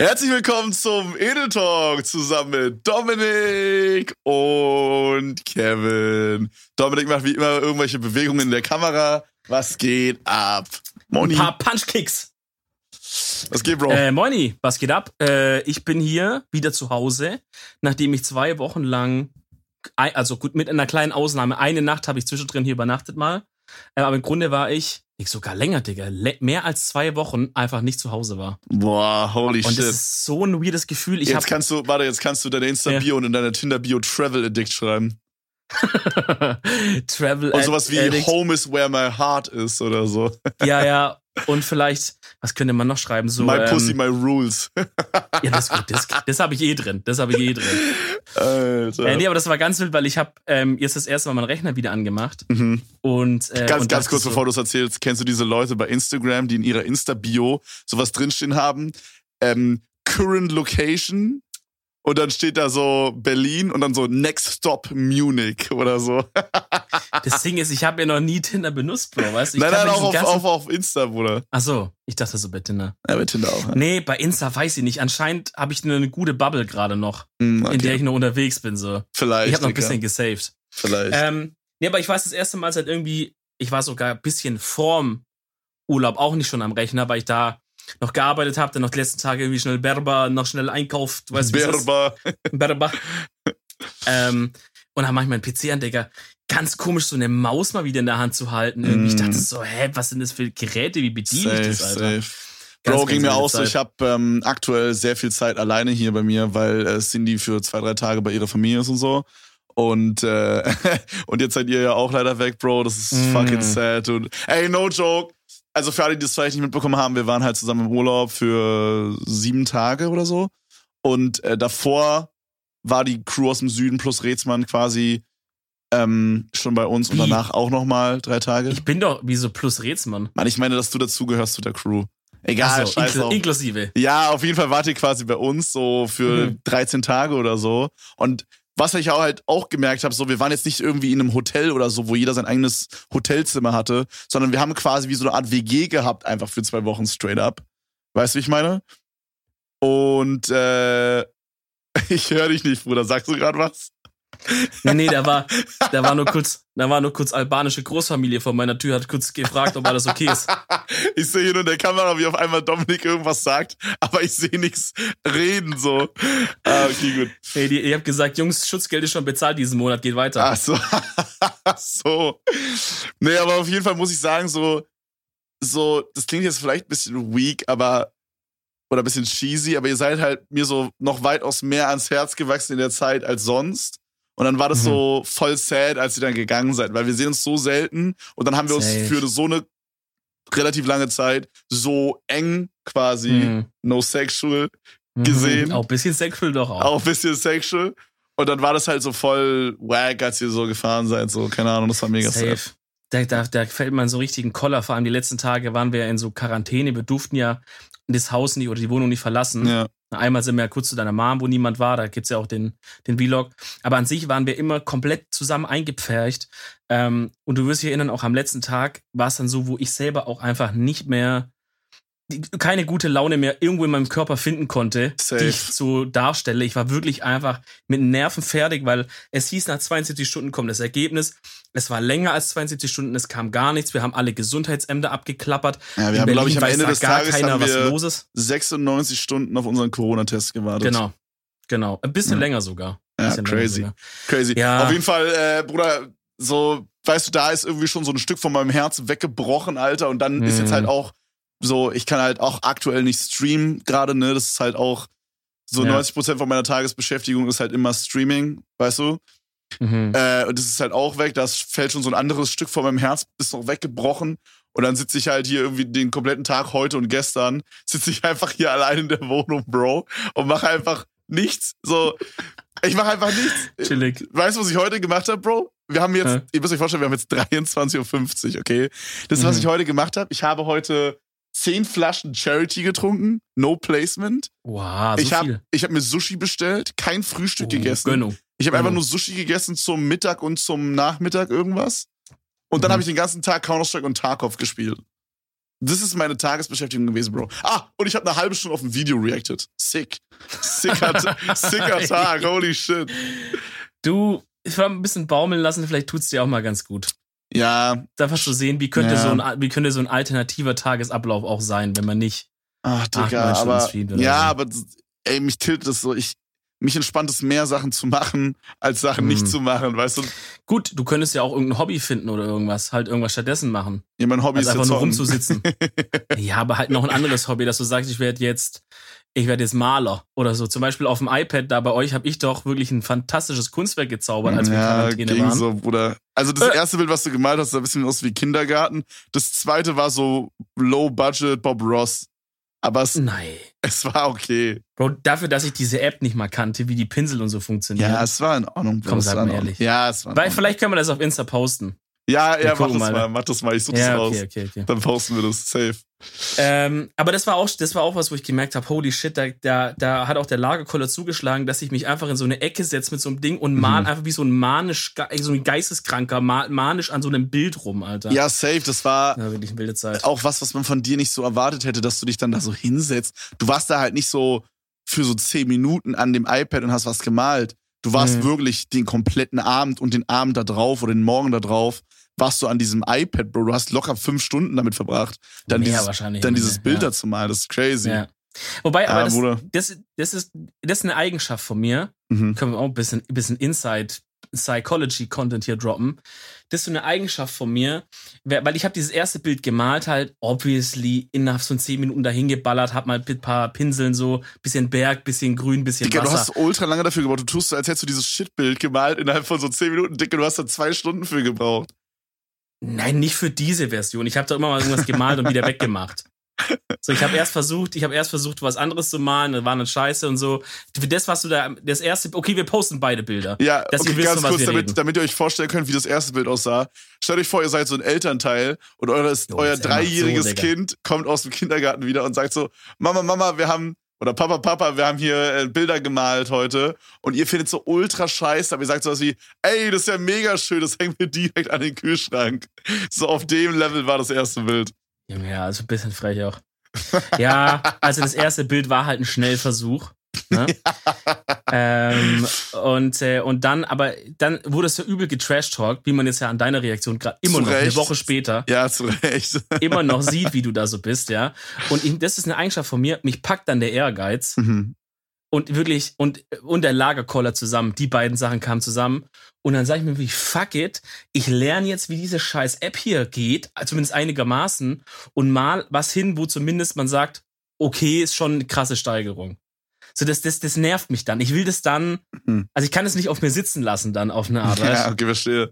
Herzlich willkommen zum Edel Talk zusammen mit Dominik und Kevin. Dominik macht wie immer irgendwelche Bewegungen in der Kamera. Was geht ab? Moni. Ein paar Punchkicks. Was geht, Bro? Äh, Moini, was geht ab? Äh, ich bin hier wieder zu Hause, nachdem ich zwei Wochen lang, also gut, mit einer kleinen Ausnahme, eine Nacht habe ich zwischendrin hier übernachtet mal. Äh, aber im Grunde war ich ich sogar länger, Digga. mehr als zwei Wochen einfach nicht zu Hause war. Boah, holy und shit. Und das ist so ein weirdes Gefühl. Ich jetzt kannst du, warte, jetzt kannst du deine Insta-Bio ja. und in deiner Tinder-Bio Travel Addict schreiben. Travel Und sowas wie Addict. Home is where my heart is oder so. ja, ja. Und vielleicht, was könnte man noch schreiben? So, my ähm, pussy, my rules. ja, das, das, das habe ich eh drin. Das habe ich eh drin. Alter. Äh, nee, aber das war ganz wild, weil ich habe ähm, jetzt das erste Mal meinen Rechner wieder angemacht. Mhm. Und, äh, ganz, und ganz kurz, so, bevor du es erzählst, kennst du diese Leute bei Instagram, die in ihrer Insta-Bio sowas drinstehen haben? Ähm, Current Location und dann steht da so Berlin und dann so Next Stop Munich oder so. Das Ding ist, ich habe ja noch nie Tinder benutzt, Bro, weißt du? Nein, nein, auch auf, auf, auf Insta, Bruder. Ach so, ich dachte so bei Tinder. Ja, bei Tinder auch. Ja. Nee, bei Insta weiß ich nicht. Anscheinend habe ich eine gute Bubble gerade noch, mm, okay. in der ich noch unterwegs bin, so. Vielleicht. Ich habe noch ein bisschen gesaved. Vielleicht. Ähm, nee, aber ich weiß das erste Mal seit irgendwie, ich war sogar ein bisschen vorm Urlaub auch nicht schon am Rechner, weil ich da noch gearbeitet habe, dann noch die letzten Tage irgendwie schnell Berber, noch schnell einkauft, du weißt Berber. Berber. ähm, und dann mach ich meinen PC an, Digga. Ganz komisch, so eine Maus mal wieder in der Hand zu halten. Irgendwie. Mm. Ich dachte so, hä, was sind das für Geräte? Wie bediene safe, ich das, Alter? Safe. Ganz, Bro, ging mir auch so. Ich habe ähm, aktuell sehr viel Zeit alleine hier bei mir, weil äh, Cindy für zwei, drei Tage bei ihrer Familie ist und so. Und, äh, und jetzt seid ihr ja auch leider weg, Bro. Das ist mm. fucking sad. Und, ey, no joke also für alle, die das vielleicht nicht mitbekommen haben, wir waren halt zusammen im Urlaub für sieben Tage oder so. Und äh, davor war die Crew aus dem Süden plus Rätsmann quasi ähm, schon bei uns Wie? und danach auch nochmal drei Tage. Ich bin doch wie so plus Rätsmann. Mann, ich meine, dass du dazugehörst zu der Crew. Egal, so, scheiß inkl inklusive. Ja, auf jeden Fall wart ihr quasi bei uns so für mhm. 13 Tage oder so. Und was ich auch halt auch gemerkt habe, so wir waren jetzt nicht irgendwie in einem Hotel oder so, wo jeder sein eigenes Hotelzimmer hatte, sondern wir haben quasi wie so eine Art WG gehabt, einfach für zwei Wochen straight up. Weißt du, wie ich meine? Und äh, ich höre dich nicht, Bruder. Sagst du gerade was? Nee, nee, da war, da war nur kurz, da war nur kurz albanische Großfamilie vor meiner Tür, hat kurz gefragt, ob alles okay ist. Ich sehe hier nur in der Kamera, wie auf einmal Dominik irgendwas sagt, aber ich sehe nichts reden so. Ah, okay, gut. Hey, die, ihr habt gesagt, Jungs, Schutzgeld ist schon bezahlt diesen Monat, geht weiter. Ach so. Ach so. Nee, aber auf jeden Fall muss ich sagen, so, so, das klingt jetzt vielleicht ein bisschen weak, aber oder ein bisschen cheesy, aber ihr seid halt mir so noch weitaus mehr ans Herz gewachsen in der Zeit als sonst. Und dann war das mhm. so voll sad, als ihr dann gegangen seid, weil wir sehen uns so selten und dann haben wir Safe. uns für so eine relativ lange Zeit so eng quasi mhm. no sexual mhm. gesehen. Mhm. Auch ein bisschen sexual doch auch. Auch ein bisschen sexual. Und dann war das halt so voll wack, als ihr so gefahren seid. So, keine Ahnung, das war mega Safe. sad. Da, da, da fällt man so richtigen Koller. Vor allem die letzten Tage waren wir ja in so Quarantäne. Wir durften ja das Haus nicht oder die Wohnung nicht verlassen. Ja. Einmal sind wir ja kurz zu deiner Mom, wo niemand war, da gibt's ja auch den, den Vlog. Aber an sich waren wir immer komplett zusammen eingepfercht. Ähm, und du wirst dich erinnern, auch am letzten Tag war es dann so, wo ich selber auch einfach nicht mehr keine gute Laune mehr irgendwo in meinem Körper finden konnte, Safe. die ich so darstelle. Ich war wirklich einfach mit Nerven fertig, weil es hieß, nach 72 Stunden kommt das Ergebnis. Es war länger als 72 Stunden, es kam gar nichts. Wir haben alle Gesundheitsämter abgeklappert. Ja, wir in haben, glaube ich, am Ende des gar Tages keiner, haben wir was los ist. 96 Stunden auf unseren Corona-Test gewartet. Genau, genau. Ein bisschen Ja. länger sogar. Ja, crazy. länger Crazy. Ja. Auf jeden Fall, äh, Bruder, so, weißt du, da ist irgendwie schon so ein Stück von meinem Herz weggebrochen, Alter. Und dann ist Mhm. jetzt halt auch so, ich kann halt auch aktuell nicht streamen gerade, ne? Das ist halt auch so Ja. 90 Prozent von meiner Tagesbeschäftigung ist halt immer Streaming, weißt du? Mhm. Äh, und das ist halt auch weg. Das fällt schon so ein anderes Stück von meinem Herz, ist noch weggebrochen. Und dann sitze ich halt hier irgendwie den kompletten Tag heute und gestern, sitze ich einfach hier allein in der Wohnung, Bro, und mache einfach nichts. So, ich mache einfach nichts. Chillig. Weißt du, was ich heute gemacht habe, Bro? Wir haben jetzt, Ja. ihr müsst euch vorstellen, wir haben jetzt 23.50 Uhr, okay? Das ist, was Mhm. ich heute gemacht habe. Ich habe heute zehn Flaschen Charity getrunken, no placement. Wow, so ich habe viel. ich hab mir Sushi bestellt, kein Frühstück Oh, gegessen. Gönnung. Ich habe einfach nur Sushi gegessen zum Mittag und zum Nachmittag irgendwas. Und dann Mhm. habe ich den ganzen Tag Counter-Strike und Tarkov gespielt. Das ist meine Tagesbeschäftigung gewesen, Bro. Ah, und ich habe eine halbe Stunde auf ein Video reacted. Sick. Sicker, sicker Tag, holy shit. Du, ich war ein bisschen baumeln lassen, vielleicht tut's dir auch mal ganz gut. Ja, Einfach zu sehen, wie könnte, Ja. so ein, wie könnte so ein alternativer Tagesablauf auch sein, wenn man nicht. ach, Digga, aber, ja, so. aber, ey, mich tiltet es so, ich, mich entspannt es mehr Sachen zu machen, als Sachen nicht Mhm. zu machen, weißt du? Gut, du könntest ja auch irgendein Hobby finden oder irgendwas, halt irgendwas stattdessen machen. Ja, mein Hobby Also ist einfach nur zocken. rumzusitzen. ja, aber halt noch ein anderes Hobby, dass du sagst, ich werde jetzt, ich werde jetzt Maler oder so. Zum Beispiel auf dem iPad, da bei euch habe ich doch wirklich ein fantastisches Kunstwerk gezaubert, als wir ja, Quarantäne ging waren. so, Bruder. Also das Äh. erste Bild, was du gemalt hast, sah ein bisschen aus wie Kindergarten. Das zweite war so Low Budget Bob Ross. Aber es, Nein. es war okay. Bro, dafür, dass ich diese App nicht mal kannte, wie die Pinsel und so funktionieren. Ja, es war in Ordnung. Bro. Komm, sag mal ehrlich. Ja, es war in Weil vielleicht können wir das auf Insta posten. Ja, ja, mach das mal. mal, mach das mal. Ich such das Ja, raus. okay, okay, okay. Dann posten wir das. Safe. Ähm, aber das war auch, das war auch was, wo ich gemerkt habe, holy shit, da, da, da hat auch der Lagerkoller zugeschlagen, dass ich mich einfach in so eine Ecke setze mit so einem Ding und mal einfach wie so ein manisch, so ein Geisteskranker, ma- manisch an so einem Bild rum, Alter. Ja, safe. Das war Ja, wirklich eine wilde Zeit. auch was, was man von dir nicht so erwartet hätte, dass du dich dann da so hinsetzt. Du warst da halt nicht so für so zehn Minuten an dem iPad und hast was gemalt. Du warst Mhm. wirklich den kompletten Abend und den Abend da drauf oder den Morgen da drauf, warst du an diesem iPad, Bro. Du hast locker fünf Stunden damit verbracht, dann Mehr dieses, wahrscheinlich dann dieses mehr, Bild ja. da zu malen. Das ist crazy. Ja. Wobei, aber Ja, das, das, das, ist, das ist eine Eigenschaft von mir. Mhm. Können wir auch ein bisschen, ein bisschen Inside Psychology Content hier droppen. Das ist so eine Eigenschaft von mir, weil ich habe dieses erste Bild gemalt, halt obviously innerhalb von zehn Minuten dahin geballert, hab mal ein paar Pinseln so, bisschen Berg, bisschen Grün, bisschen du Wasser. hast ultra lange dafür gebraucht. Du tust so, als hättest du dieses Shitbild gemalt innerhalb von so zehn Minuten. Digga, du hast da zwei Stunden für gebraucht. Nein, nicht für diese Version. Ich habe da immer mal irgendwas gemalt und wieder weggemacht. So, ich habe erst versucht, ich habe erst versucht, was anderes zu malen, das war dann scheiße und so. Das, was du da, das erste, okay, wir posten beide Bilder. Ja, Dass ihr okay, wisst, ganz was kurz, damit, damit ihr euch vorstellen könnt, wie das erste Bild aussah. Stellt euch vor, ihr seid so ein Elternteil und eures, Jo, euer er dreijähriges so. Kind kommt aus dem Kindergarten wieder und sagt so, Mama, Mama, wir haben, oder Papa, Papa, wir haben hier äh, Bilder gemalt heute und ihr findet so ultra scheiße, aber ihr sagt sowas wie, ey, das ist ja mega schön, das hängen wir direkt an den Kühlschrank. So auf dem Level war das erste Bild. Junge, Ja, also ein bisschen frech auch. Ja, also das erste Bild war halt ein Schnellversuch. Ne? ähm, und, äh, und dann, aber dann wurde es so übel getrashtalkt, wie man jetzt ja an deiner Reaktion gerade immer Zu noch, eine Recht. Woche später, Ja, zu Recht. immer noch sieht, wie du da so bist, ja. Und ich, das ist eine Eigenschaft von mir, mich packt dann der Ehrgeiz Mhm. Und wirklich, und, und der Lagerkoller zusammen, die beiden Sachen kamen zusammen. Und dann sage ich mir wirklich, fuck it, ich lerne jetzt, wie diese scheiß App hier geht, zumindest einigermaßen, und mal was hin, wo zumindest man sagt, okay, ist schon eine krasse Steigerung. So, das, das, das nervt mich dann. Ich will das dann, Mhm. also ich kann es nicht auf mir sitzen lassen dann auf eine Art, Ja, okay, verstehe.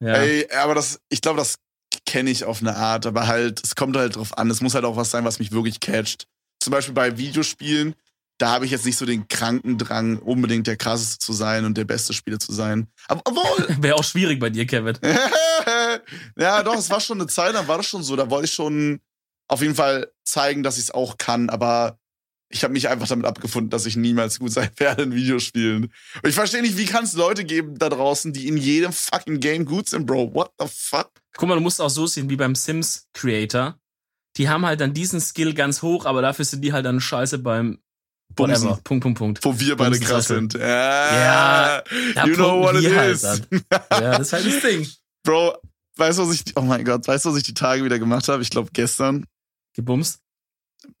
Ja. Ey, aber das, ich glaube, das kenne ich auf eine Art, aber halt, es kommt halt drauf an. Es muss halt auch was sein, was mich wirklich catcht. Zum Beispiel bei Videospielen, da habe ich jetzt nicht so den kranken Drang, unbedingt der krasseste zu sein und der beste Spieler zu sein. Aber, obwohl, Wäre auch schwierig bei dir, Kevin. ja, doch, es war schon eine Zeit, da war das schon so. Da wollte ich schon auf jeden Fall zeigen, dass ich es auch kann, aber ich habe mich einfach damit abgefunden, dass ich niemals gut sein werde in Videospielen. Und ich verstehe nicht, wie kann es Leute geben da draußen, die in jedem fucking Game gut sind, Bro? What the fuck? Guck mal, du musst auch so sehen wie beim Sims Creator. Die haben halt dann diesen Skill ganz hoch, aber dafür sind die halt dann scheiße beim Bumsen. whatever. Punkt, Punkt, Punkt. Wo wir beide krass sind. Ja. Da you know what it halt is. dann. Ja, das ist halt das Ding. Bro, weißt du, was ich, oh mein Gott, weißt du, was ich die Tage wieder gemacht habe? Ich glaube gestern. Gebumst.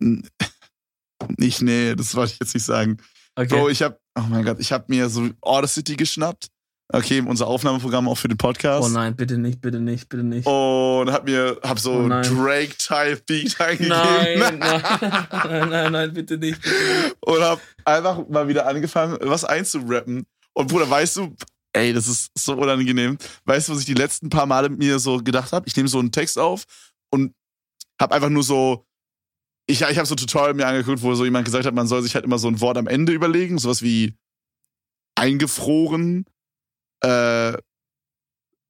Nicht, nee, das wollte ich jetzt nicht sagen. Okay. Bro, ich habe, oh mein Gott, ich habe mir so Audacity geschnappt. Okay, unser Aufnahmeprogramm auch für den Podcast. oh nein, bitte nicht, bitte nicht, bitte nicht. Und hab mir, hab so Oh. Drake-Type-Beat eingegeben. nein, nein, nein, nein, nein, bitte nicht. Bitte nicht. und hab einfach mal wieder angefangen, was einzurappen. Und Bruder, weißt du, ey, das ist so unangenehm. Weißt du, was ich die letzten paar Male mir so gedacht habe? Ich nehme so einen Text auf und habe einfach nur so, ich, ich habe so ein Tutorial mir angeguckt, wo so jemand gesagt hat, man soll sich halt immer so ein Wort am Ende überlegen, sowas wie eingefroren, äh,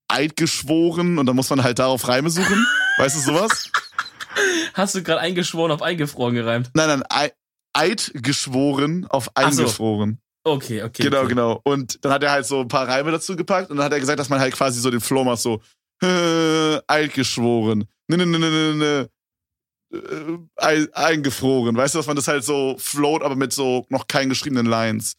Eid geschworen und dann muss man halt darauf Reime suchen. weißt du sowas? Hast du gerade eingeschworen auf eingefroren gereimt? Nein, nein, Eid geschworen auf Ach so. eingefroren. Okay, okay. Genau, okay. genau. Und dann hat er halt so ein paar Reime dazu gepackt und dann hat er gesagt, dass man halt quasi so den Flow macht, so äh, Eid geschworen. Ne, ne, ne, ne, ne, ne. Äh, ei- eingefroren. Weißt du, dass man das halt so float, aber mit so noch keinen geschriebenen Lines.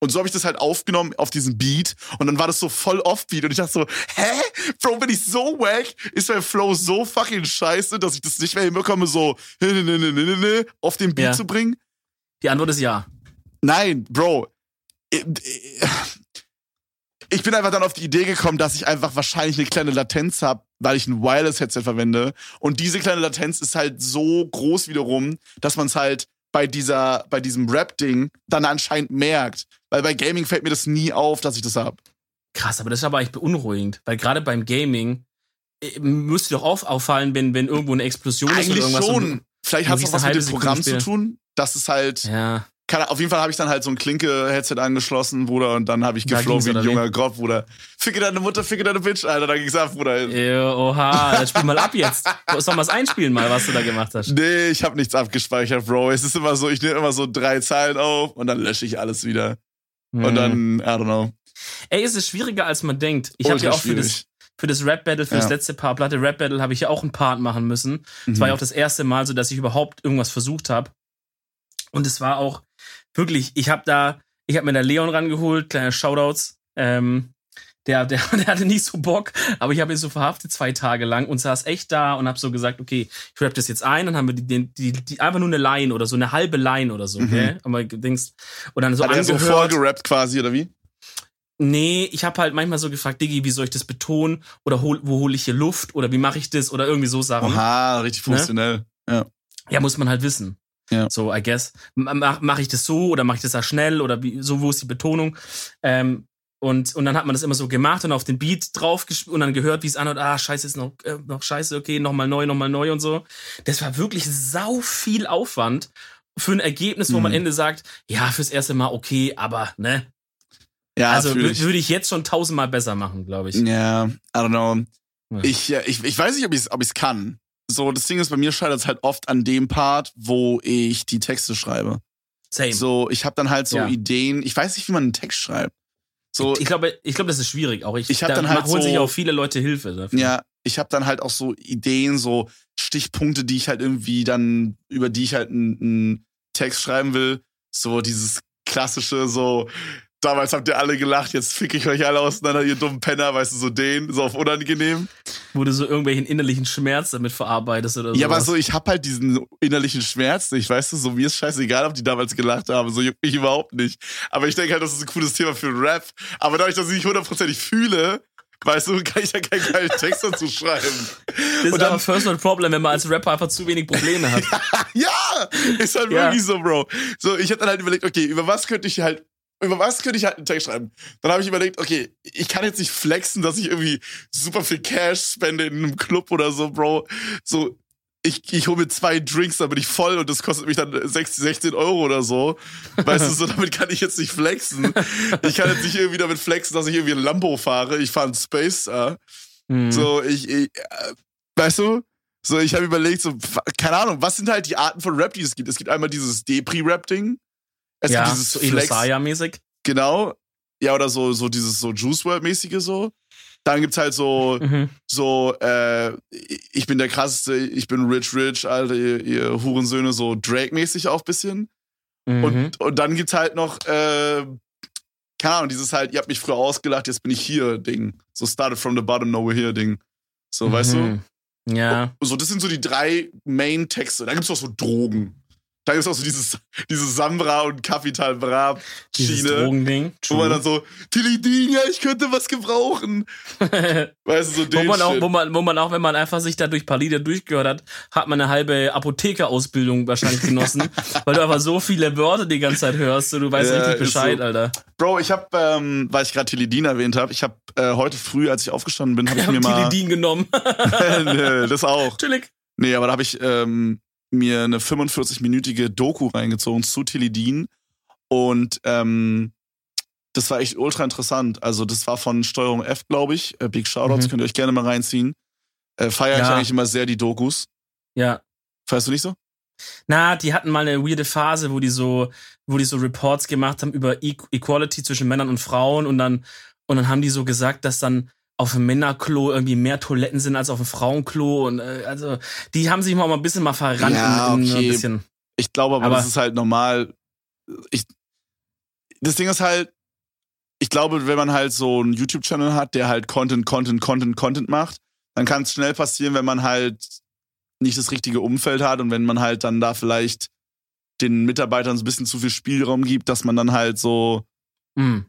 Und so habe ich das halt aufgenommen auf diesen Beat und dann war das so voll Offbeat und ich dachte so, hä? Bro, bin ich so wack? Ist mein Flow so fucking scheiße, dass ich das nicht mehr hinbekomme, so ne, ne, ne, auf den Beat Ja. zu bringen? Die Antwort ist ja. Nein, Bro. Ich bin einfach dann auf die Idee gekommen, dass ich einfach wahrscheinlich eine kleine Latenz habe, weil ich ein Wireless-Headset verwende. Und diese kleine Latenz ist halt so groß wiederum, dass man es halt bei dieser, bei diesem Rap-Ding dann anscheinend merkt. Weil bei Gaming fällt mir das nie auf, dass ich das hab. Krass, aber das ist aber echt beunruhigend, weil gerade beim Gaming äh, müsste doch auf, auffallen, wenn, wenn irgendwo eine Explosion ist oder Eigentlich irgendwas. schon. Vielleicht hat es auch was mit dem Programm zu tun. Das ist halt. Ja. Keine, auf jeden Fall habe ich dann halt so ein Klinke-Headset angeschlossen, Bruder, und dann habe ich geflogen wie ein junger Gott, Bruder. Ficke deine Mutter, ficke deine Bitch, Alter. Da ging's ab, Bruder. Ja, Oha, dann spiel mal ab jetzt. Sollen wir es einspielen mal, was du da gemacht hast? Nee, ich habe nichts abgespeichert, Bro. Es ist immer so, ich nehme immer so drei Zeilen auf und dann lösche ich alles wieder. Und Hm. dann, I don't know. Ey, es ist schwieriger, als man denkt. Ich habe ja auch für das, für das Rap Battle, für das Ja. letzte Paar Platte Rap Battle, habe ich ja auch einen Part machen müssen. Das Mhm. war ja auch das erste Mal so, dass ich überhaupt irgendwas versucht habe. Und es war auch wirklich, ich habe da, ich habe mir da Leon rangeholt, kleine Shoutouts. Ähm, der, der, der hatte nicht so Bock, aber ich habe ihn so verhaftet zwei Tage lang und saß echt da und habe so gesagt, okay, ich rap das jetzt ein, dann haben wir die, die, die, die einfach nur eine Line oder so, eine halbe Line oder so, Mhm. okay? Aber denkst, und dann so Hat er so angehört. vorgerappt quasi, oder wie? Nee, ich habe halt manchmal so gefragt, Diggi, wie soll ich das betonen? Oder hol, wo hole ich hier Luft? Oder wie mache ich das? Oder irgendwie so Sachen. Oha, richtig professionell. Ja, muss man halt wissen. Ja. So, I guess. Mache mach ich das so oder mache ich das da schnell? Oder wie, so, wo ist die Betonung? Ähm, und, und dann hat man das immer so gemacht und auf den Beat drauf und dann gehört, wie es anhört, ah, scheiße, ist noch, äh, noch scheiße, okay, nochmal neu, nochmal neu und so. Das war wirklich sau viel Aufwand für ein Ergebnis, wo man am Mhm. Ende sagt, ja, fürs erste Mal okay, aber, ne? Ja, also würde ich jetzt schon tausendmal besser machen, glaube ich. Ja, I don't know. Ja. Ich, äh, ich, ich weiß nicht, ob ich es ob ich's kann. So, das Ding ist, bei mir scheitert es halt oft an dem Part, wo ich die Texte schreibe. Same. So, ich habe dann halt so Ja. Ideen. Ich weiß nicht, wie man einen Text schreibt. So, ich glaube, ich glaube, das ist schwierig. Auch ich, Ich hab da dann halt holen so- sich auch viele Leute Hilfe dafür. Ja, ich habe dann halt auch so Ideen, so Stichpunkte, die ich halt irgendwie dann, über die ich halt einen Text schreiben will. So dieses klassische, so, damals habt ihr alle gelacht, jetzt fick ich euch alle auseinander, ihr dummen Penner, weißt du, so den, so auf unangenehm. Wo du so irgendwelchen innerlichen Schmerz damit verarbeitest oder so. Ja, aber so, ich hab halt diesen innerlichen Schmerz nicht, weißt du, so mir ist scheißegal, ob die damals gelacht haben, so juckt mich überhaupt nicht. Aber ich denke halt, das ist ein cooles Thema für Rap. Aber dadurch, dass ich nicht hundertprozentig fühle, weißt du, kann ich ja keinen geilen Text dazu schreiben. Das ist und dann- aber First World Problem, wenn man als Rapper einfach zu wenig Probleme hat. Ja, ist halt Ja. wirklich so, Bro. So, ich hab dann halt überlegt, okay, über was könnte ich halt, über was könnte ich halt einen Text schreiben? Dann habe ich überlegt, okay, ich kann jetzt nicht flexen, dass ich irgendwie super viel Cash spende in einem Club oder so, Bro. So, ich, ich hole mir zwei Drinks, dann bin ich voll und das kostet mich dann 16, 16 Euro oder so. Weißt du, so damit kann ich jetzt nicht flexen. Ich kann jetzt nicht irgendwie damit flexen, dass ich irgendwie ein Lambo fahre. Ich fahre einen Space Star. Hm. So, ich, ich äh, weißt du? So, ich habe überlegt, so, keine Ahnung, was sind halt die Arten von Rap, die es gibt? Es gibt einmal dieses Depri-Rap-Ding. Es ja, gibt dieses Flex, Elosaya-mäßig. genau. Ja, oder so, so dieses so Juice World-mäßige so. Dann gibt's halt so, Mhm. so, äh, ich bin der krasseste, ich bin rich, rich, Alter, ihr, ihr Hurensöhne, so Drake-mäßig auch bisschen. Mhm. Und, und dann gibt's halt noch, äh, keine Ahnung, dieses halt, ihr habt mich früher ausgelacht, jetzt bin ich hier, Ding. So started from the bottom, now we're here, Ding. So, weißt du? Mhm. Ja. So, das sind so die drei Main-Texte. Dann gibt's auch so Drogen. Da gibt's auch so dieses, diese Sambra und Capital Bra Schiene. Drogending. Wo man dann so, Tilidin, ja, ich könnte was gebrauchen. Weißt du, so wo, den man auch, wo, man, wo man auch, wenn man einfach sich da durch Lieder durchgehört hat, hat man eine halbe Apothekerausbildung wahrscheinlich genossen, weil du einfach so viele Wörter die ganze Zeit hörst und du weißt Ja, richtig Bescheid, so. Alter. Bro, ich hab, ähm, weil ich gerade Tilidin erwähnt habe, ich habe äh, heute früh, als ich aufgestanden bin, habe ich mir haben mal... Tilidin genommen. Nö, das auch. Chillig. Nee, aber da habe ich ähm, mir eine 45-minütige Doku reingezogen zu Tilly Dean. Und ähm, das war echt ultra interessant. Also, das war von Steuerung F, glaube ich. Äh, Big Shoutouts, Mhm. könnt ihr euch gerne mal reinziehen. Äh, Feiere ich Ja. eigentlich immer sehr die Dokus. Ja. Feierst du nicht so? Na, die hatten mal eine weirde Phase, wo die so, wo die so Reports gemacht haben über e Equality zwischen Männern und Frauen und dann, und dann haben die so gesagt, dass dann auf dem Männerklo irgendwie mehr Toiletten sind als auf dem Frauenklo und äh, also die haben sich mal ein bisschen mal verrannt Ja, in, in okay. ein bisschen. Ich glaube aber, Aber- das ist halt normal. Ich, das Ding ist halt, ich glaube, wenn man halt so einen YouTube-Channel hat, der halt Content, Content, Content, Content macht, dann kann es schnell passieren, wenn man halt nicht das richtige Umfeld hat und wenn man halt dann da vielleicht den Mitarbeitern so ein bisschen zu viel Spielraum gibt, dass man dann halt so, Mm.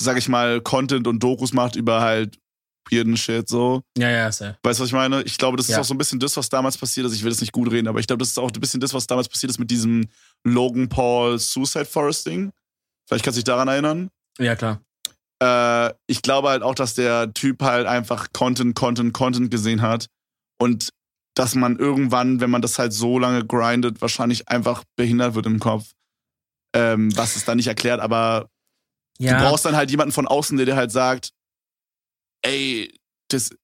sag ich mal, Content und Dokus macht über halt weirden Shit so. Ja, ja, sehr. Weißt du, was ich meine? Ich glaube, das ist Ja. auch so ein bisschen das, was damals passiert ist. Ich will das nicht gut reden, aber ich glaube, das ist auch ein bisschen das, was damals passiert ist mit diesem Logan Paul Suicide Forest Ding. Vielleicht kannst du dich daran erinnern. Ja, klar. Äh, ich glaube halt auch, dass der Typ halt einfach Content, Content, Content gesehen hat und dass man irgendwann, wenn man das halt so lange grindet, wahrscheinlich einfach behindert wird im Kopf. Ähm, was es dann nicht erklärt, aber Ja. du brauchst dann halt jemanden von außen, der dir halt sagt, ey, das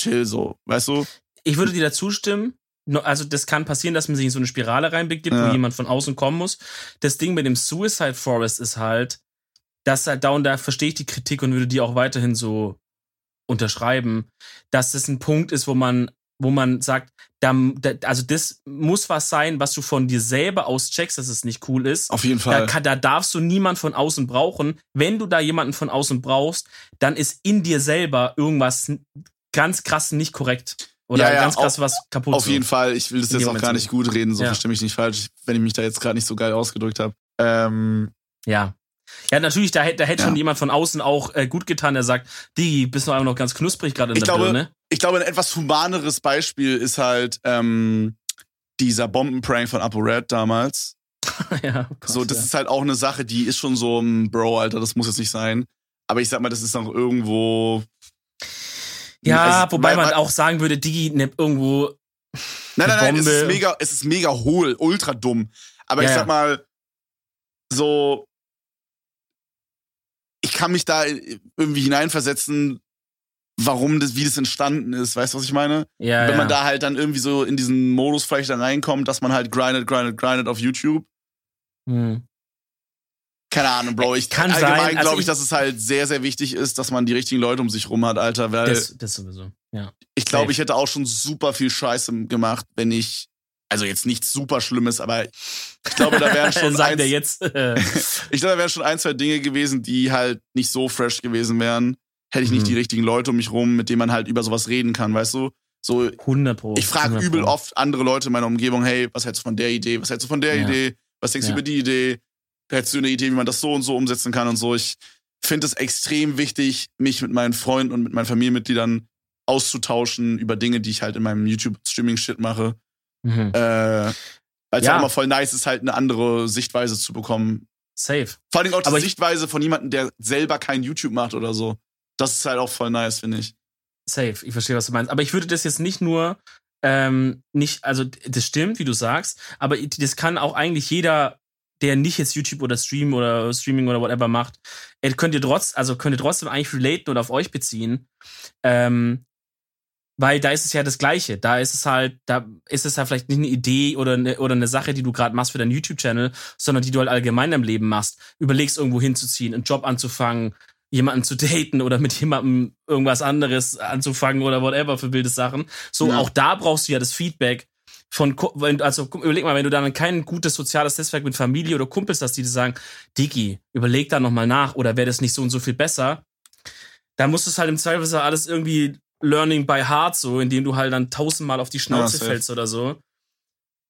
chill so, weißt du? ich würde dir dazu stimmen. No- Also das kann passieren, dass man sich in so eine Spirale reinbegibt, Ja. wo jemand von außen kommen muss. Das Ding mit dem Suicide Forest ist halt, dass halt da und da verstehe ich die Kritik und würde die auch weiterhin so unterschreiben, dass das ein Punkt ist, wo man, wo man sagt, da, da, also das muss was sein, was du von dir selber aus checkst, dass es nicht cool ist. Auf jeden Da, Fall. kann, da darfst du niemand von außen brauchen. Wenn du da jemanden von außen brauchst, dann ist in dir selber irgendwas ganz krass nicht korrekt. Oder Ja, ja, ganz krass auf- was kaputt. Auf jeden Fall. Ich will das jetzt auch gar nicht gut reden, so Ja. verstehe mich nicht falsch, wenn ich mich da jetzt gerade nicht so geil ausgedrückt habe. Ähm, Ja. Ja, natürlich, da, hätte- da hätte Ja. schon jemand von außen auch äh, gut getan, der sagt, die bist du einfach noch ganz knusprig gerade in Ich der glaube, Birne. ich glaube, ein etwas humaneres Beispiel ist halt ähm, dieser Bombenprank von ApoRed damals. ja, Gott, so, das ja. ist halt auch eine Sache, die ist schon so, ein Bro, Alter, das muss jetzt nicht sein. Aber ich sag mal, das ist noch irgendwo. ja, also, wobei weil- man auch sagen würde, Digi nimmt irgendwo. Nein, nein, nein, es ist mega, es ist mega hohl, ultra dumm. Aber Ja, ich sag mal, so, ich kann mich da irgendwie hineinversetzen, warum das, wie das entstanden ist. Weißt du, was ich meine? Ja, Wenn ja. man da halt dann irgendwie so in diesen Modus vielleicht dann reinkommt, dass man halt grindet, grindet, grindet auf YouTube. Hm. Keine Ahnung, Bro. Ich Kann allgemein Also glaube ich, dass es halt sehr, sehr wichtig ist, dass man die richtigen Leute um sich rum hat, Alter. Weil Das, das sowieso. Ja. ich glaube, ich hätte auch schon super viel Scheiße gemacht, wenn ich, also jetzt nichts super Schlimmes, aber ich glaube, da wären schon wir jetzt. äh, ich glaube, da wären schon ein, zwei Dinge gewesen, die halt nicht so fresh gewesen wären. Hätte ich nicht Mhm. die richtigen Leute um mich rum, mit denen man halt über sowas reden kann, weißt du? So, 100 Pro. ich frage 100 übel oft andere Leute in meiner Umgebung, hey, was hältst du von der Idee? Was hältst du von der Ja. Idee? Was denkst du Ja. über die Idee? Hättest du eine Idee, wie man das so und so umsetzen kann und so? Ich finde es extrem wichtig, mich mit meinen Freunden und mit meinen Familienmitgliedern auszutauschen über Dinge, die ich halt in meinem YouTube-Streaming-Shit mache. Mhm. Äh, weil es Ja. auch immer voll nice ist, halt eine andere Sichtweise zu bekommen. Safe. Vor allem auch die Aber ich- Sichtweise von jemandem, der selber kein YouTube macht oder so. Das ist halt auch voll nice, finde ich. Safe, ich verstehe, was du meinst. Aber ich würde das jetzt nicht nur, ähm, nicht, also das stimmt, wie du sagst, aber das kann auch eigentlich jeder, der nicht jetzt YouTube oder Stream oder Streaming oder whatever macht, könnt ihr trotz, also könnt ihr trotzdem eigentlich relaten oder auf euch beziehen. Ähm, weil da ist es ja das Gleiche. Da ist es halt, da ist es halt vielleicht nicht eine Idee oder eine, oder eine Sache, die du gerade machst für deinen YouTube-Channel, sondern die du halt allgemein im Leben machst. Überlegst, irgendwo hinzuziehen, einen Job anzufangen, jemanden zu daten oder mit jemandem irgendwas anderes anzufangen oder whatever für wilde Sachen. So, Ja. auch da brauchst du ja das Feedback von, also überleg mal, wenn du dann kein gutes soziales Netzwerk mit Familie oder Kumpels hast, die dir sagen, Digi, überleg da nochmal nach oder wäre das nicht so und so viel besser, da musst du es halt im Zweifelsfall alles irgendwie learning by heart so, indem du halt dann tausendmal auf die Schnauze safe. fällst oder so.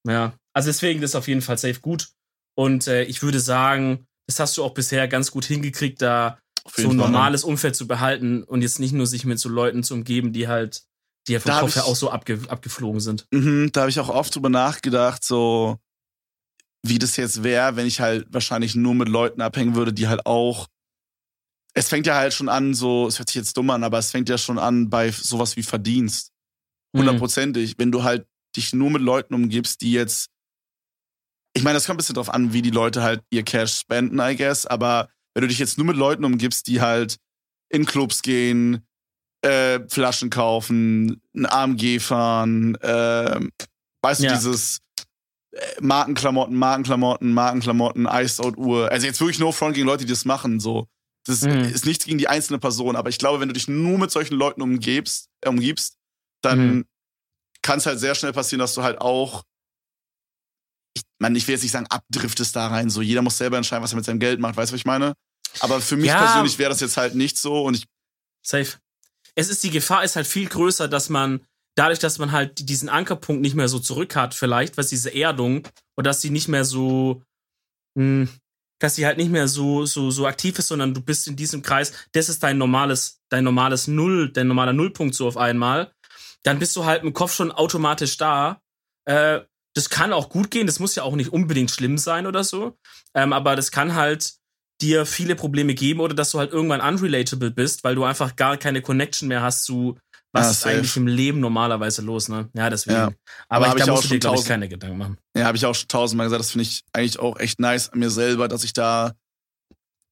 Ja, also deswegen das ist auf jeden Fall safe gut. Und äh, ich würde sagen, das hast du auch bisher ganz gut hingekriegt, da so ein normales Umfeld zu behalten und jetzt nicht nur sich mit so Leuten zu umgeben, die halt, die ja vom Da Kopf her auch so abge abgeflogen sind. Mhm, da habe ich auch oft drüber nachgedacht, so wie das jetzt wäre, wenn ich halt wahrscheinlich nur mit Leuten abhängen würde, die halt auch. Es fängt ja halt schon an, so, es hört sich jetzt dumm an, aber es fängt ja schon an bei sowas wie Verdienst. Mhm. Hundertprozentig. Wenn du halt dich nur mit Leuten umgibst, die jetzt. Ich meine, das kommt ein bisschen drauf an, wie die Leute halt ihr Cash spenden, I guess. Aber wenn du dich jetzt nur mit Leuten umgibst, die halt in Clubs gehen, äh, Flaschen kaufen, ein AMG fahren, äh, weißt du, Ja. dieses äh, Markenklamotten, Markenklamotten, Markenklamotten, Iced Out Uhr. Also jetzt wirklich no front gegen Leute, die das machen, so. Das Mhm. ist nichts gegen die einzelne Person, aber ich glaube, wenn du dich nur mit solchen Leuten umgibst, äh, umgibst, dann Mhm. kann es halt sehr schnell passieren, dass du halt auch, ich meine, ich will jetzt nicht sagen, abdriftest da rein, so jeder muss selber entscheiden, was er mit seinem Geld macht, weißt du, was ich meine? Aber für mich Ja. persönlich wäre das jetzt halt nicht so und ich, Safe. Es ist, die Gefahr ist halt viel größer, dass man, dadurch, dass man halt diesen Ankerpunkt nicht mehr so zurück hat, vielleicht, was diese Erdung, und dass sie nicht mehr so, mh, dass sie halt nicht mehr so, so, so aktiv ist, sondern du bist in diesem Kreis, das ist dein normales, dein normales Null, dein normaler Nullpunkt so auf einmal, dann bist du halt im Kopf schon automatisch da. Äh, das kann auch gut gehen, das muss ja auch nicht unbedingt schlimm sein oder so, ähm, aber das kann halt dir viele Probleme geben oder dass du halt irgendwann unrelatable bist, weil du einfach gar keine Connection mehr hast zu, was Ja, ist safe. eigentlich im Leben normalerweise los, ne? Ja, deswegen. Ja. Aber, Aber ich, da ich auch musst du dir, glaube ich, keine Gedanken machen. ja, habe ich auch schon tausendmal gesagt, das finde ich eigentlich auch echt nice an mir selber, dass ich da